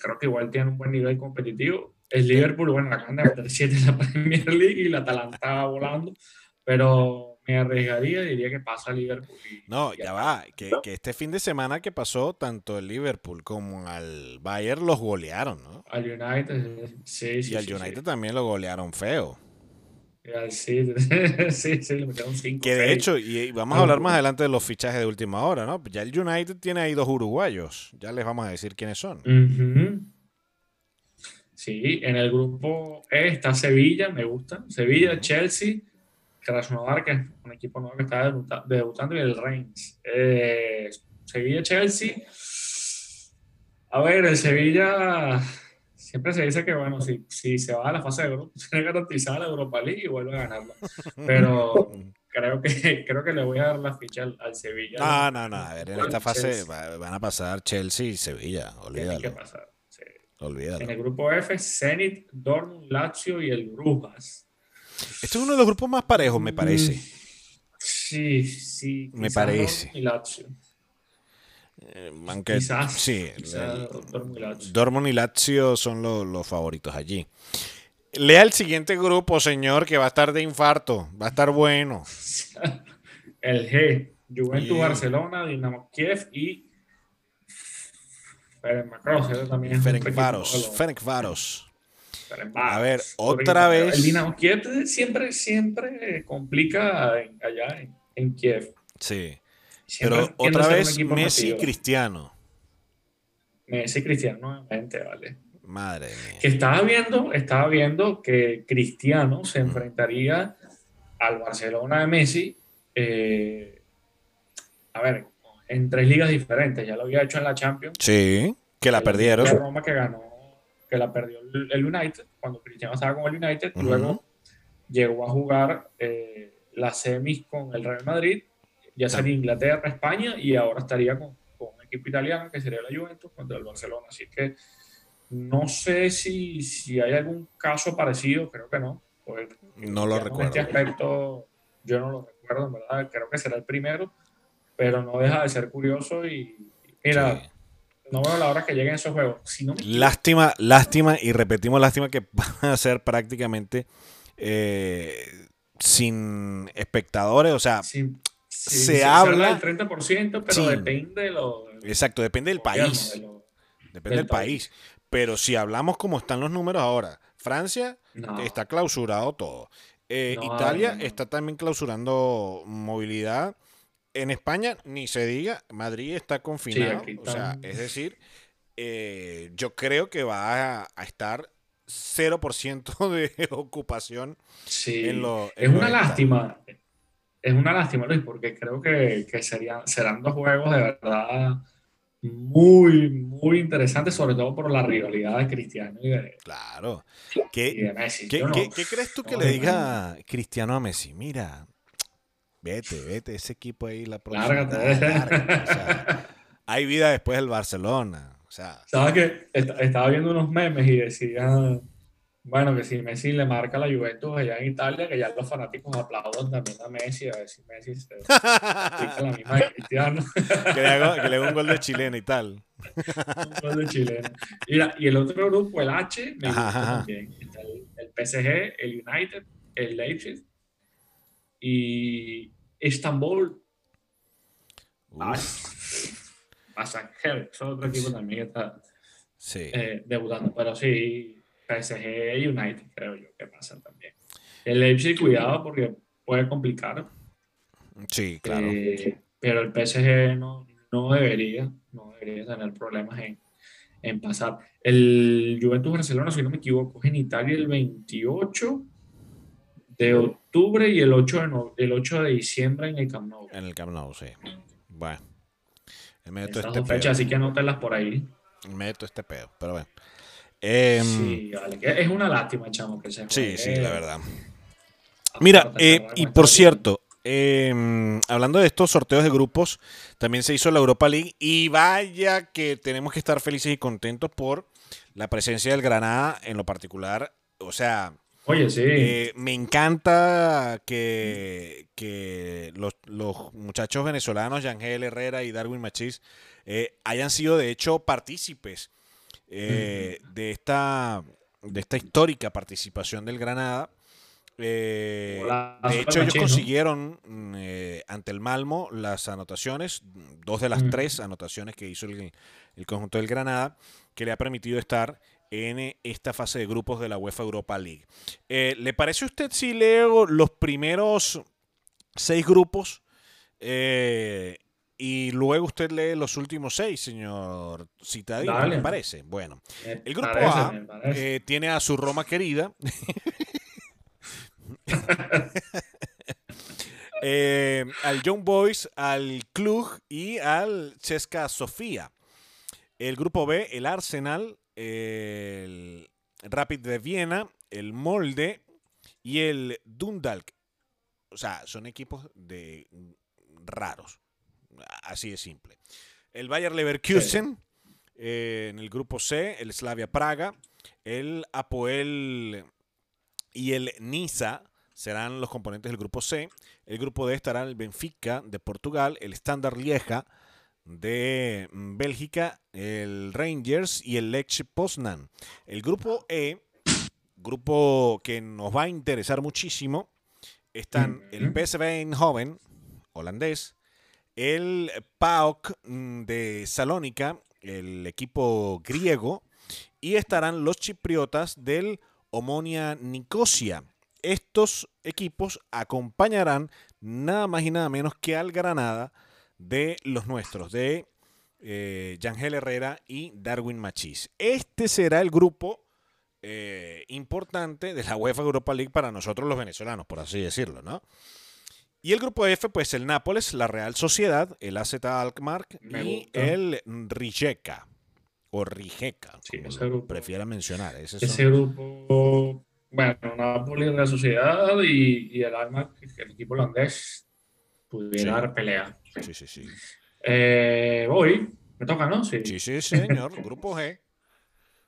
creo que igual tiene un buen nivel competitivo. El Liverpool, bueno, la de meter 7 en la Premier League y la Atalanta volando, pero me arriesgaría y diría que pasa Liverpool. no, ya, va, que, este fin de semana que pasó, tanto el Liverpool como al Bayern los golearon, ¿no? Al United, sí, sí. Y al United también lo golearon feo. Sí, sí, sí, le metieron cinco. Que de hecho, y vamos a hablar más adelante de los fichajes de última hora, ¿no? Ya el United tiene ahí dos uruguayos, ya les vamos a decir quiénes son. Sí, en el grupo E está Sevilla, me gusta. Sevilla, Chelsea, Krasnodar, que es un equipo nuevo que está debutando, y el Reims. Eh, Sevilla-Chelsea. A ver, el Sevilla siempre se dice que, bueno, si, si se va a la fase de grupo, tiene garantizada la Europa League y vuelve a ganarla. Pero creo que, creo que le voy a dar la ficha al, Sevilla. No, no, no. A ver, en esta fase van a pasar Chelsea y Sevilla. Olvídalo. Tiene que pasar. Sí. Olvídalo. En el grupo F, Zenit, Dortmund, Lazio y el Brujas. Este es uno de los grupos más parejos, me parece. Sí, sí. Me parece. Y Lazio. Eh, quizás, sí, Dortmund y Lazio son los, favoritos allí. Lea el siguiente grupo, señor, que va a estar de infarto. Va a estar bueno. el G. Juventus Barcelona, Dinamo Kiev y Ferenc Varos. A ver, otra vez. El Dinamo Kiev siempre, siempre complica allá en, Kiev. Sí. pero otra vez Messi Cristiano. Messi Cristiano nuevamente, vale. Madre mía. Que estaba viendo, estaba viendo que Cristiano se enfrentaría al Barcelona de Messi. eh, a ver, en tres ligas diferentes. Ya lo había hecho en la Champions. Sí, que la El perdieron. Roma que ganó, que la perdió el United, cuando Cristiano estaba con el United. Ujú. Luego llegó a jugar eh, las semis con el Real Madrid, ya sería Inglaterra, España, y ahora estaría con, con un equipo italiano que sería la Juventus contra el Barcelona. Así que no sé si, si hay algún caso parecido, creo que no. porque No lo En recuerdo. este aspecto, yo no lo recuerdo, en verdad. Creo que será el primero, pero no deja de ser curioso. Y mira, Sí. No veo la hora que lleguen esos juegos. Si no me equivoco, Lástima, lástima, y repetimos lástima que van a ser prácticamente eh, sin espectadores, o sea, si- si- se si habla- del 30%, pero depende de lo. exacto, depende del país, de lo- depende del del país. país. Pero si hablamos como están los números ahora, Francia no. está clausurado todo. Eh, No, Italia no. está también clausurando movilidad. En España, ni se diga, Madrid está confinado. O sea, es decir, eh, yo creo que va a, a estar 0% de ocupación Sí. en lo- es en una los estadios. lástima. Es una lástima, Luis, porque creo que, que serían, serán dos juegos de verdad muy, muy interesantes, sobre todo por la rivalidad de Cristiano y de, Claro. y ¿Qué, de Messi. qué- Yo no- qué- qué crees tú que no le diga Cristiano a Messi? Mira, vete, vete, ese equipo ahí la próxima. Lárgate. lárgate, o sea, hay vida después del Barcelona. O sea, ¿Sabes qué? Est- Estaba viendo unos memes y decía, bueno, que si Messi le marca a la Juventus allá en Italia, que ya los fanáticos aplaudan también a Messi, a ver si Messi se aplica la misma de Cristiano, que le haga, que le haga un gol de chilena y tal. un gol de chileno. Y, la- y el otro grupo, el H, me Ajá, gusta ajá. también. Está el, el PSG, el United, el Leipzig y Estambul. Uf, Basaksehir, es otro equipo también que está sí. eh, debutando, pero sí, PSG y United creo yo que pasan también. El Leipzig, cuidado porque puede complicar, Sí, claro. eh, pero el PSG no, no debería, no debería tener problemas en, en pasar. El Juventus Barcelona, si no me equivoco, es en Italia el 28 de octubre y el 8 de, no- el 8 de diciembre en el Camp Nou. En el Camp Nou, sí. Bueno. En medio Esas este fechas, así que anótenlas por ahí. En medio de este pedo. Pero bueno. Em, Sí, vale, es una lástima, chamo, que se sí, sí, la verdad. Mira, eh, y por cierto, eh, hablando de estos sorteos de grupos, también se hizo la Europa League y vaya que tenemos que estar felices y contentos por la presencia del Granada en lo particular. O sea, Oye, sí. eh, me encanta que, que los, los muchachos venezolanos, Yangel Herrera y Darwin Machís, eh, hayan sido de hecho partícipes eh, de, esta, de esta histórica participación del Granada. De hecho, ellos consiguieron mm, ante el Malmo las anotaciones, dos de las Mm. tres anotaciones que hizo el, el conjunto del Granada, que le ha permitido estar en eh, esta fase de grupos de la UEFA Europa League. Eh, ¿Le parece a usted si leo los primeros seis grupos eh, y luego usted lee los últimos seis, señor Citadino? Dale. ¿Le parece? Bueno, el grupo parece, A, eh, tiene a su Roma querida. Al Young Boys, al Klug y al Cheska Sofía. El grupo B, el Arsenal, el Rapid de Viena, el Molde y el Dundalk. O sea, son equipos de raros. Así de simple. El Bayer Leverkusen eh, en el grupo C, el Slavia Praga, el Apoel y el Niza serán los componentes del grupo C. El grupo D estará el Benfica de Portugal, el Standard Lieja de mm, Bélgica, el Rangers y el Lech Poznan. El grupo E, grupo que nos va a interesar muchísimo, están el. PSV Eindhoven, holandés, el PAOK mm, de Salónica, el equipo griego, y estarán los chipriotas del Omonia Nicosia. Estos equipos acompañarán nada más y nada menos que al Granada de los nuestros, de eh, Yangel Herrera y Darwin Machís. Este será el grupo eh, importante de la UEFA Europa League para nosotros los venezolanos, por así decirlo, ¿no? Y el grupo F, pues el Nápoles, la Real Sociedad, el AZ Alkmaar y el Rijeka. O Rijeka, Sí, como ese grupo. prefiera mencionar. Ese son- Ese grupo, bueno, Napoli en la sociedad y, y el Alma, el equipo holandés, pudiera Sí. dar pelea. Sí, sí, sí. Eh, voy, me toca, ¿no? Sí. Sí, sí, señor. Grupo G.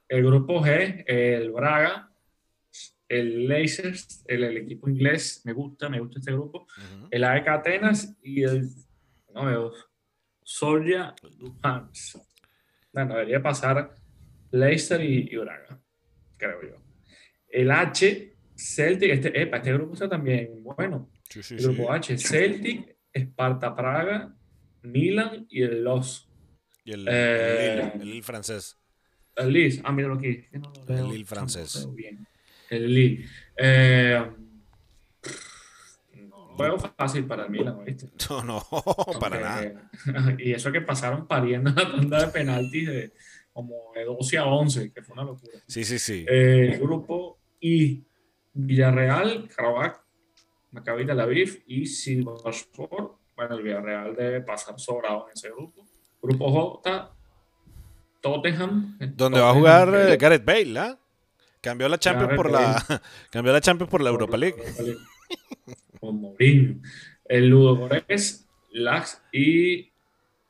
El grupo G, el Braga, el Leicester, el, el equipo inglés, me gusta, me gusta este grupo. Ujú. El AEK Atenas y el no veo, Soria Luhansk. Bueno, debería pasar Leicester y, y Braga, creo yo. El H, Celtic, este, epa, este grupo está también bueno. Sí, sí, El sí. grupo H, Celtic, Sparta Praga, Milan y el Los. Y el, Eh, el Lille, el Lille francés. El Lille, ah, míralo aquí. que no lo El Lille francés. bien. El Lille. Eh, veo fácil para el Milan, ¿viste? No, no, para nada. nada. y eso que pasaron pariendo la tanda de penaltis de como de 12 a 11, que fue una locura. Sí, sí, sí. Eh, el grupo I, Villarreal, Karabakh, Maccabi Tel Aviv y Sivasspor. Bueno, el Villarreal debe pasar sobrado en ese grupo. Grupo J, Tottenham. Donde va a jugar eh, Gareth Bale, ¿ah? Cambió la Champions Gareth por la cambió la Champions por la por Europa League. Con Mourinho. El Ludogorets, Lax y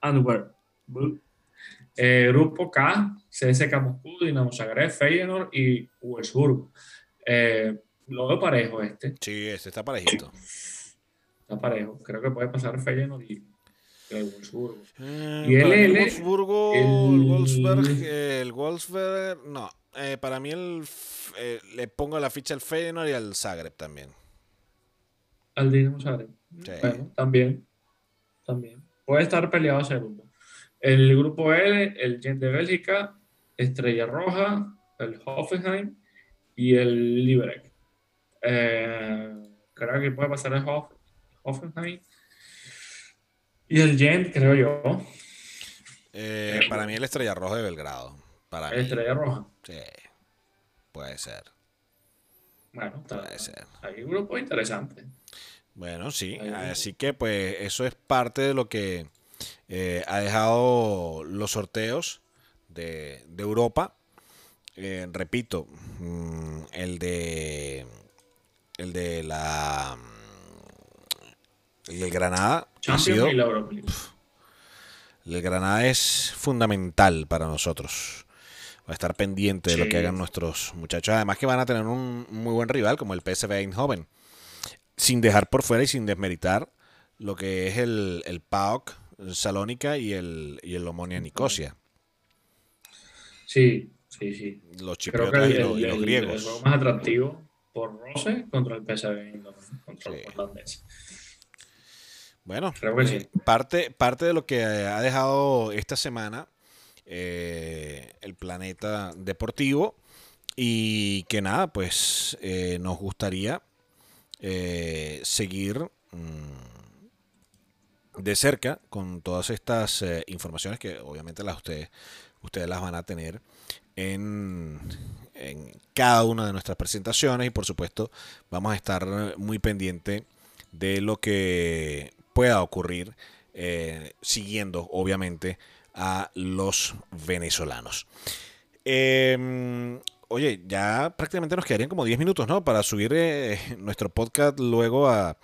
Antwerp. Eh, grupo K, CSKA Moscú, Dinamo Zagreb, Feyenoord y Wolfsburg. Eh, lo veo parejo este. Sí, este está parejito. Está parejo. Creo que puede pasar Feyenoord y el Wolfsburg. Eh, Y el para mí L, Wolfsburgo, el- el Wolfsberg, eh, el Wolfsberg, no. Eh, para mí el eh, le pongo la ficha al Feyenoord y al Zagreb también. Al Dinamo Zagreb. Sí. Bueno, también. También. Puede estar peleado ese grupo. El grupo L, el Gent de Bélgica, Estrella Roja, el Hoffenheim y el Liberec. Eh, creo que puede pasar el Hoff- Hoffenheim. Y el Gent, creo yo. Eh, para mí el Estrella Roja de Belgrado. Para mí. Estrella Roja. Sí. Puede ser. Bueno, está, Puede ser. hay un grupo interesante. Bueno, sí. Así que pues eso es parte de lo que eh, ha dejado los sorteos de, de Europa. Eh, repito, mm, el de el de la mm, el del Granada ha sido y la Europa League. el Granada es fundamental para nosotros. Va a estar pendiente de lo que hagan nuestros muchachos. Además que van a tener un muy buen rival como el PSV Eindhoven. Sin dejar por fuera y sin desmeritar lo que es el, el PAOK Salónica y el, y el Omonia Nicosia. Sí, sí, sí. Los chipriotas y, los, y griegos. el juego más atractivo por Rose contra el PSV contra Sí. el holandés. Bueno, Creo que eh, sí. parte, parte de lo que ha dejado esta semana eh, el planeta deportivo y que nada, pues eh, nos gustaría eh, seguir mm, de cerca con todas estas informaciones que obviamente las ustedes, ustedes las van a tener en, en cada una de nuestras presentaciones y por supuesto vamos a estar muy pendiente de lo que pueda ocurrir eh, siguiendo obviamente a los venezolanos. Eh, oye, ya prácticamente nos quedarían como 10 minutos, ¿no? Para subir eh, nuestro podcast luego a,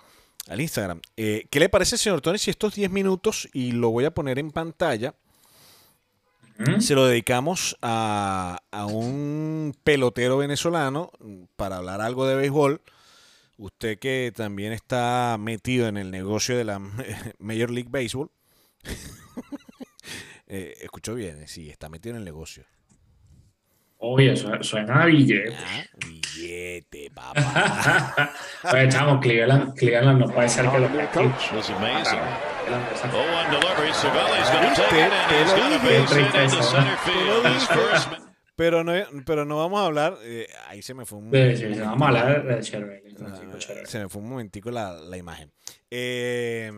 al Instagram. Eh, ¿Qué le parece, señor Tony, si estos 10 minutos, y lo voy a poner en pantalla, ¿Mm? se lo dedicamos a, a un pelotero venezolano para hablar algo de béisbol? Usted que también está metido en el negocio de la Major League Baseball. Eh, escuchó bien, eh, sí, está metido en el negocio. Oye, su- suena a billete. Ah, billete, papá. Oye, chamo, Cleveland, Cleveland no puede ser que lo Oh, Pero no, pero no vamos a hablar. Eh, ahí se me fue un. Sí, sí, vamos a hablar de Cervelli. Se me fue un momentico la, la imagen. Eh,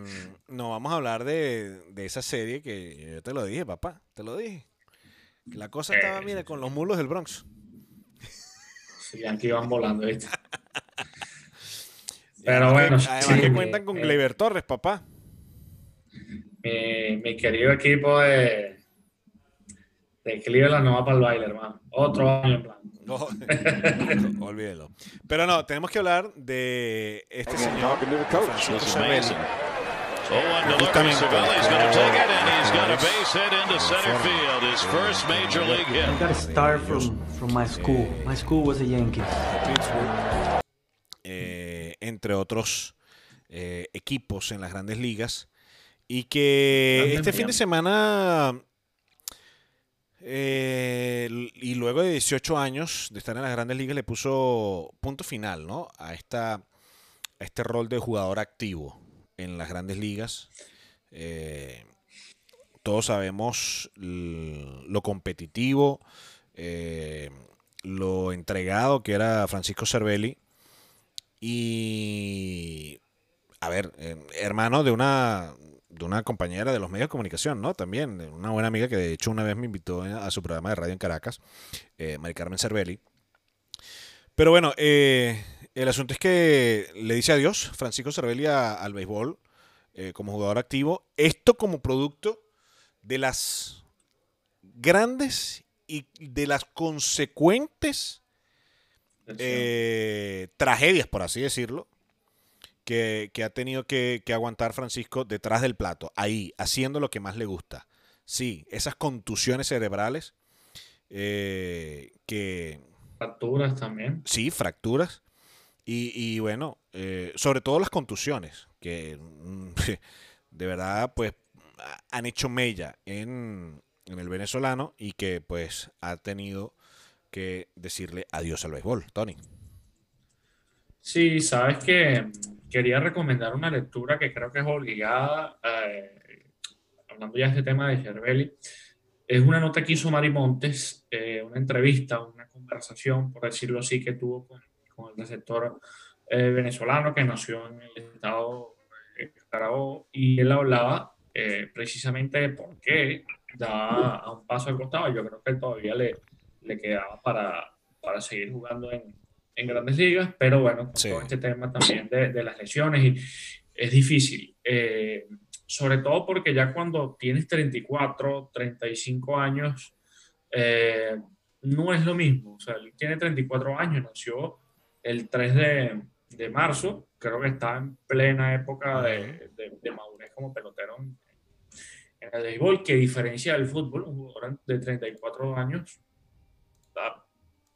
no, vamos a hablar de, de, esa serie que yo te lo dije, papá. Te lo dije. Que la cosa estaba, mira, con los mulos del Bronx. Sí, aquí van volando, ¿viste? Pero bueno. además que cuentan con Gleyber Torres, papá. Mi, mi querido equipo de de Cleveland no va para el baile, hermano. Otro año en blanco. No, olvídelo. Pero no, tenemos que hablar de este señor, Francisco. Justamente. I got to start from, from my school. My school was the Yankees. Eh, entre otros eh, equipos en las grandes ligas. Y que este fin de semana eh, y luego de 18 años de estar en las grandes ligas le puso punto final ¿no? a, esta, a este rol de jugador activo en las grandes ligas. Eh, todos sabemos lo competitivo, eh, lo entregado que era Francisco Cervelli. Y, a ver, hermano de una, de una compañera de los medios de comunicación, ¿no? También, una buena amiga que de hecho una vez me invitó a su programa de radio en Caracas, eh, Mari Carmen Cervelli. Pero bueno, eh, el asunto es que le dice adiós Francisco Cervelli al béisbol eh, como jugador activo. Esto como producto de las grandes y de las consecuentes tragedias, por así decirlo, que, ha tenido que, aguantar Francisco detrás del plato, ahí, haciendo lo que más le gusta. Sí, esas contusiones cerebrales eh, que... Fracturas también. Sí, fracturas. Y, bueno, eh, sobre todo las contusiones, que de verdad pues han hecho mella en, el venezolano y que pues ha tenido que decirle adiós al béisbol, Tony. Sí, sabes que quería recomendar una lectura que creo que es obligada, eh, hablando ya de este tema de Cervelli. Es una nota que hizo Mari Montes, eh, una entrevista, una conversación, por decirlo así, que tuvo con, con el receptor eh, venezolano que nació en el estado de Carabobo y él hablaba precisamente de por qué da a un paso al costado. Yo creo que él todavía le, le quedaba para, para seguir jugando en, en grandes ligas, pero bueno, con todo este tema también de, de, las lesiones y es difícil. Eh, sobre todo porque ya cuando tienes 34, 35 años, eh, no es lo mismo. O sea, él tiene 34 años, nació el 3 de, de marzo, creo que está en plena época de, de madurez como pelotero en, en el béisbol, que diferencia del fútbol, un jugador de 34 años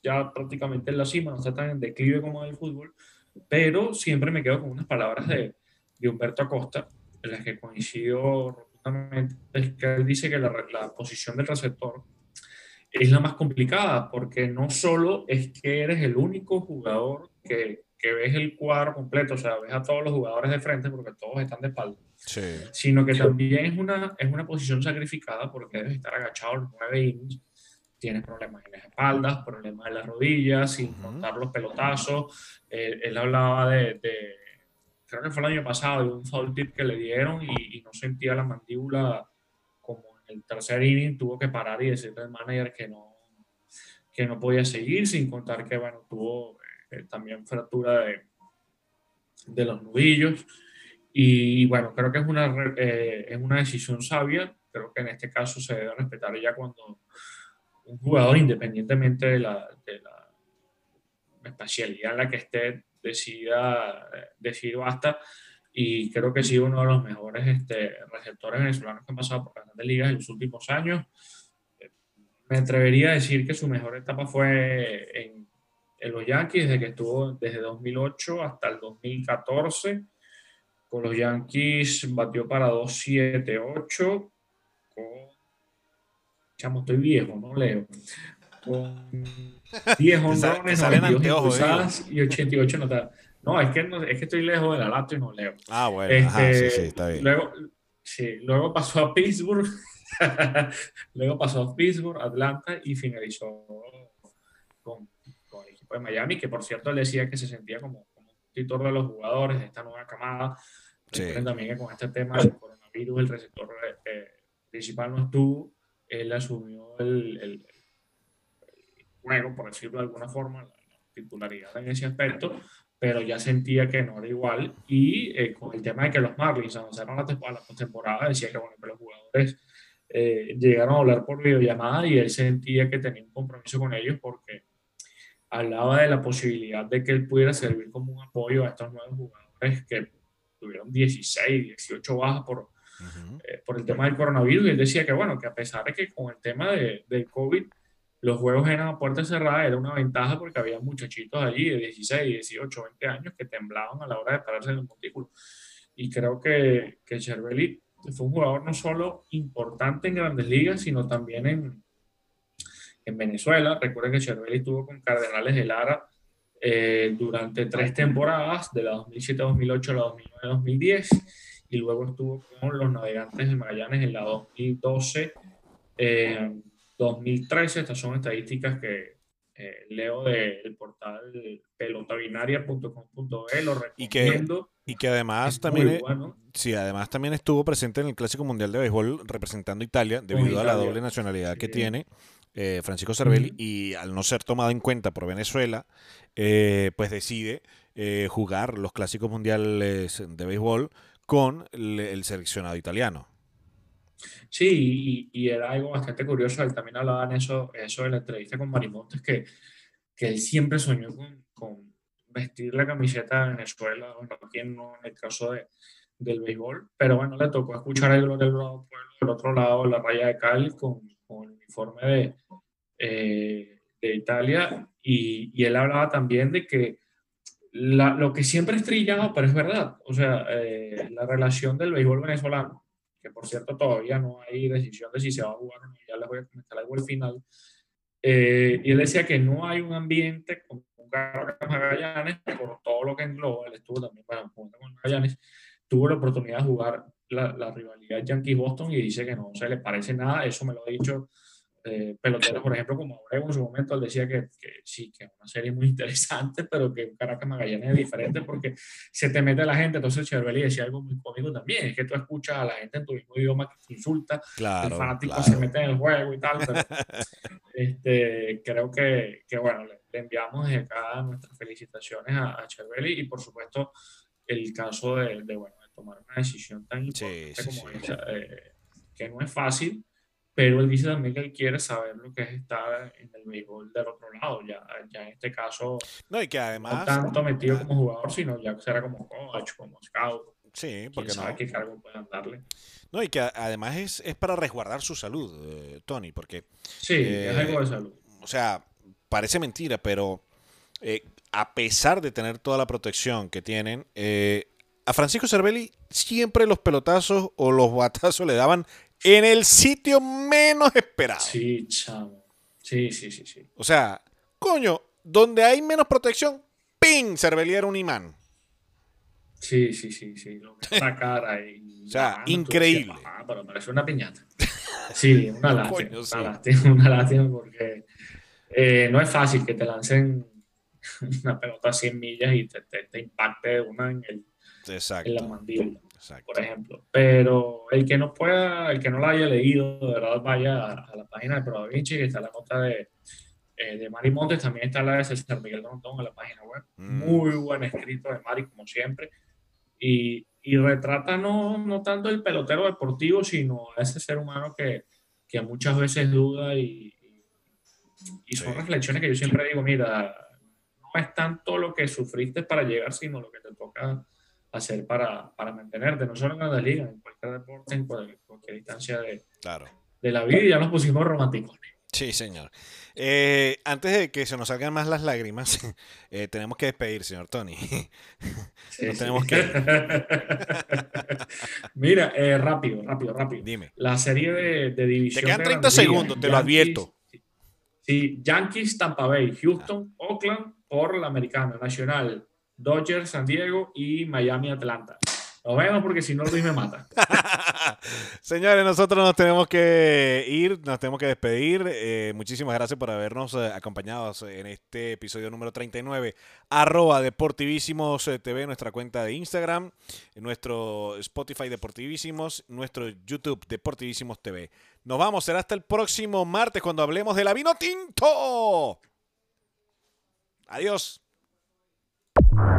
ya prácticamente en la cima, no está tan en declive como en el fútbol, pero siempre me quedo con unas palabras de, de Humberto Acosta, en las que coincido rotundamente, es que él dice que la, la posición del receptor es la más complicada, porque no solo es que eres el único jugador que, que, ves el cuadro completo, o sea, ves a todos los jugadores de frente porque todos están de espalda, sí. sino que también es una, es una posición sacrificada porque debes estar agachado los nueve innings tienes problemas en las espaldas, problemas en las rodillas, sin contar los pelotazos. él hablaba de, creo que fue el año pasado, de un foul tip que le dieron y, no sentía la mandíbula el tercer inning, tuvo que parar y decirle al manager que no, que no podía seguir, sin contar que, bueno, tuvo eh, también fractura de, de los nudillos. Y bueno, creo que es una, eh, es una decisión sabia. Creo que en este caso se debe respetar ya cuando un jugador, independientemente de la, de la espacialidad en la que esté, decida decir basta. Y creo que sí, uno de los mejores este, receptores venezolanos que han pasado por las grandes ligas en los últimos años. Me atrevería a decir que su mejor etapa fue en, en los Yankees, desde que estuvo desde 2008 hasta el 2014. Con los Yankees batió para 2.78, con chamo, estoy viejo, no leo. Con 10 honrones, 92 y 88 notas. No, es que, no, es que estoy lejos de la laptop y no leo. Ah, bueno, este, sí, sí, está bien. Luego, Sí, luego pasó a Pittsburgh, luego pasó a Pittsburgh, Atlanta y finalizó con, con, el equipo de Miami, que por cierto él decía que se sentía como, como un tutor de los jugadores de esta nueva camada. Sí. También con este tema del coronavirus el receptor eh, principal no estuvo, él asumió el, el, el, juego, por decirlo de alguna forma, la, titularidad en ese aspecto, pero ya sentía que no era igual. Y eh, con el tema de que los Marlins avanzaron a la postemporada, decía que, bueno, que los jugadores eh, llegaron a hablar por videollamada y él sentía que tenía un compromiso con ellos porque hablaba de la posibilidad de que él pudiera servir como un apoyo a estos nuevos jugadores que tuvieron 16, 18 bajas por, uh -huh. eh, por el tema del coronavirus. Y él decía que, bueno, que a pesar de que con el tema de, del COVID los juegos eran a puerta cerrada, era una ventaja porque había muchachitos allí de 16, 18, 20 años que temblaban a la hora de pararse en el montículo. Y creo que, que Cervelli fue un jugador no solo importante en grandes ligas, sino también en, en Venezuela. Recuerden que Cervelli estuvo con Cardenales de Lara eh, durante tres temporadas, de la 2007-2008 a la 2009-2010, y luego estuvo con los Navegantes de Magallanes en la 2012. Eh, 2013, estas son estadísticas que eh, leo del portal pelotavinaria.com.e, lo recomiendo. Y que, y que además es también, bueno. sí, además también estuvo presente en el Clásico Mundial de Béisbol representando Italia debido Italia. a la doble nacionalidad sí. que tiene eh, Francisco Cervelli uh -huh. y al no ser tomado en cuenta por Venezuela, eh, pues decide eh, jugar los Clásicos Mundiales de Béisbol con el, el seleccionado italiano. Sí, y, y, era algo bastante curioso, él también hablaba en eso, eso en la entrevista con Marimontes, que, que él siempre soñó con, con, vestir la camiseta de Venezuela, bueno, aquí no en el caso de, del béisbol, pero bueno, le tocó escuchar el del Pueblo del otro lado de la raya de Cali con, con el uniforme de, eh, de Italia, y, y, él hablaba también de que la, lo que siempre es trillado, pero es verdad, o sea, eh, la relación del béisbol venezolano que por cierto todavía no hay decisión de si se va a jugar o no, ya les voy a comentar algo al final. Eh, y él decía que no hay un ambiente con Caracas Magallanes, por todo lo que engloba, él estuvo también bueno, con Magallanes, tuvo la oportunidad de jugar la, la rivalidad Yankee-Boston y dice que no se le parece nada, eso me lo ha dicho eh, peloteros, por ejemplo, como Abreu en su momento, él decía que, que, sí, que es una serie muy interesante, pero que Caracas Magallanes es diferente porque se te mete la gente. Entonces, Cervelli decía algo muy cómico también: es que tú escuchas a la gente en tu mismo idioma que te insulta, claro, el fanático claro. se mete en el juego y tal. Pero, este, creo que, que bueno, le, le, enviamos desde acá nuestras felicitaciones a, a y, por supuesto, el caso de, de, bueno, de tomar una decisión tan importante sí, sí, como sí. esa, eh, que no es fácil pero él dice también que él quiere saber lo que es estar en el béisbol del otro lado, ya, ya en este caso, no, y que además, no tanto metido como jugador, sino ya será como coach, como scout. Sí, porque sabe no. qué cargo puedan darle. No, y que además es, es para resguardar su salud, eh, Tony, porque... Sí, eh, es algo de salud. O sea, parece mentira, pero eh, a pesar de tener toda la protección que tienen, eh, a Francisco Cervelli siempre los pelotazos o los batazos le daban en el sitio menos esperado. Sí, chamo. Sí, sí, sí, sí. O sea, coño, donde hay menos protección, ¡ping! Cervelli era un imán. Sí, sí, sí, sí. Lo que la cara y. o sea, increíble. Decías, pero parece una piñata. Sí, una lástima. Coño, una, lástima una lástima porque eh, no es fácil que te lancen una pelota a 100 millas y te, te, te impacte una en, el, Exacto. en la mandíbula. Exacto. por ejemplo. Pero el que no pueda, el que no la haya leído, de verdad vaya a, a la página de Pro Vinci, que está la nota de, eh, de Mari Montes, también está la de César Miguel Rondón en la página web. Mm. Muy buen escrito de Mari, como siempre. Y, y retrata no, no tanto el pelotero deportivo, sino a ese ser humano que, que muchas veces duda y, y son sí. reflexiones que yo siempre digo, mira, no es tanto lo que sufriste para llegar, sino lo que te toca hacer para, para mantenerte, no solo en la liga, en cualquier deporte, en cualquier, cualquier instancia de, claro. de la vida, y ya nos pusimos románticos. Sí, señor. Eh, antes de que se nos salgan más las lágrimas, eh, tenemos que despedir, señor Tony. Sí, no sí. tenemos que. Mira, eh, rápido, rápido, rápido. Dime. La serie de, de división. Te quedan 30 segundos, te Yankees, lo advierto. Sí, Yankees, Tampa Bay, Houston, ah. Oakland por la americana, Nacional, Dodgers, San Diego y Miami, Atlanta. Nos vemos porque si no Luis me mata. Señores, nosotros nos tenemos que ir, nos tenemos que despedir. Eh, muchísimas gracias por habernos eh, acompañado en este episodio número 39, arroba Deportivísimos eh, TV, nuestra cuenta de Instagram, nuestro Spotify Deportivísimos, nuestro YouTube Deportivísimos TV. Nos vamos, será hasta el próximo martes cuando hablemos de la vino tinto. Adiós. Bye.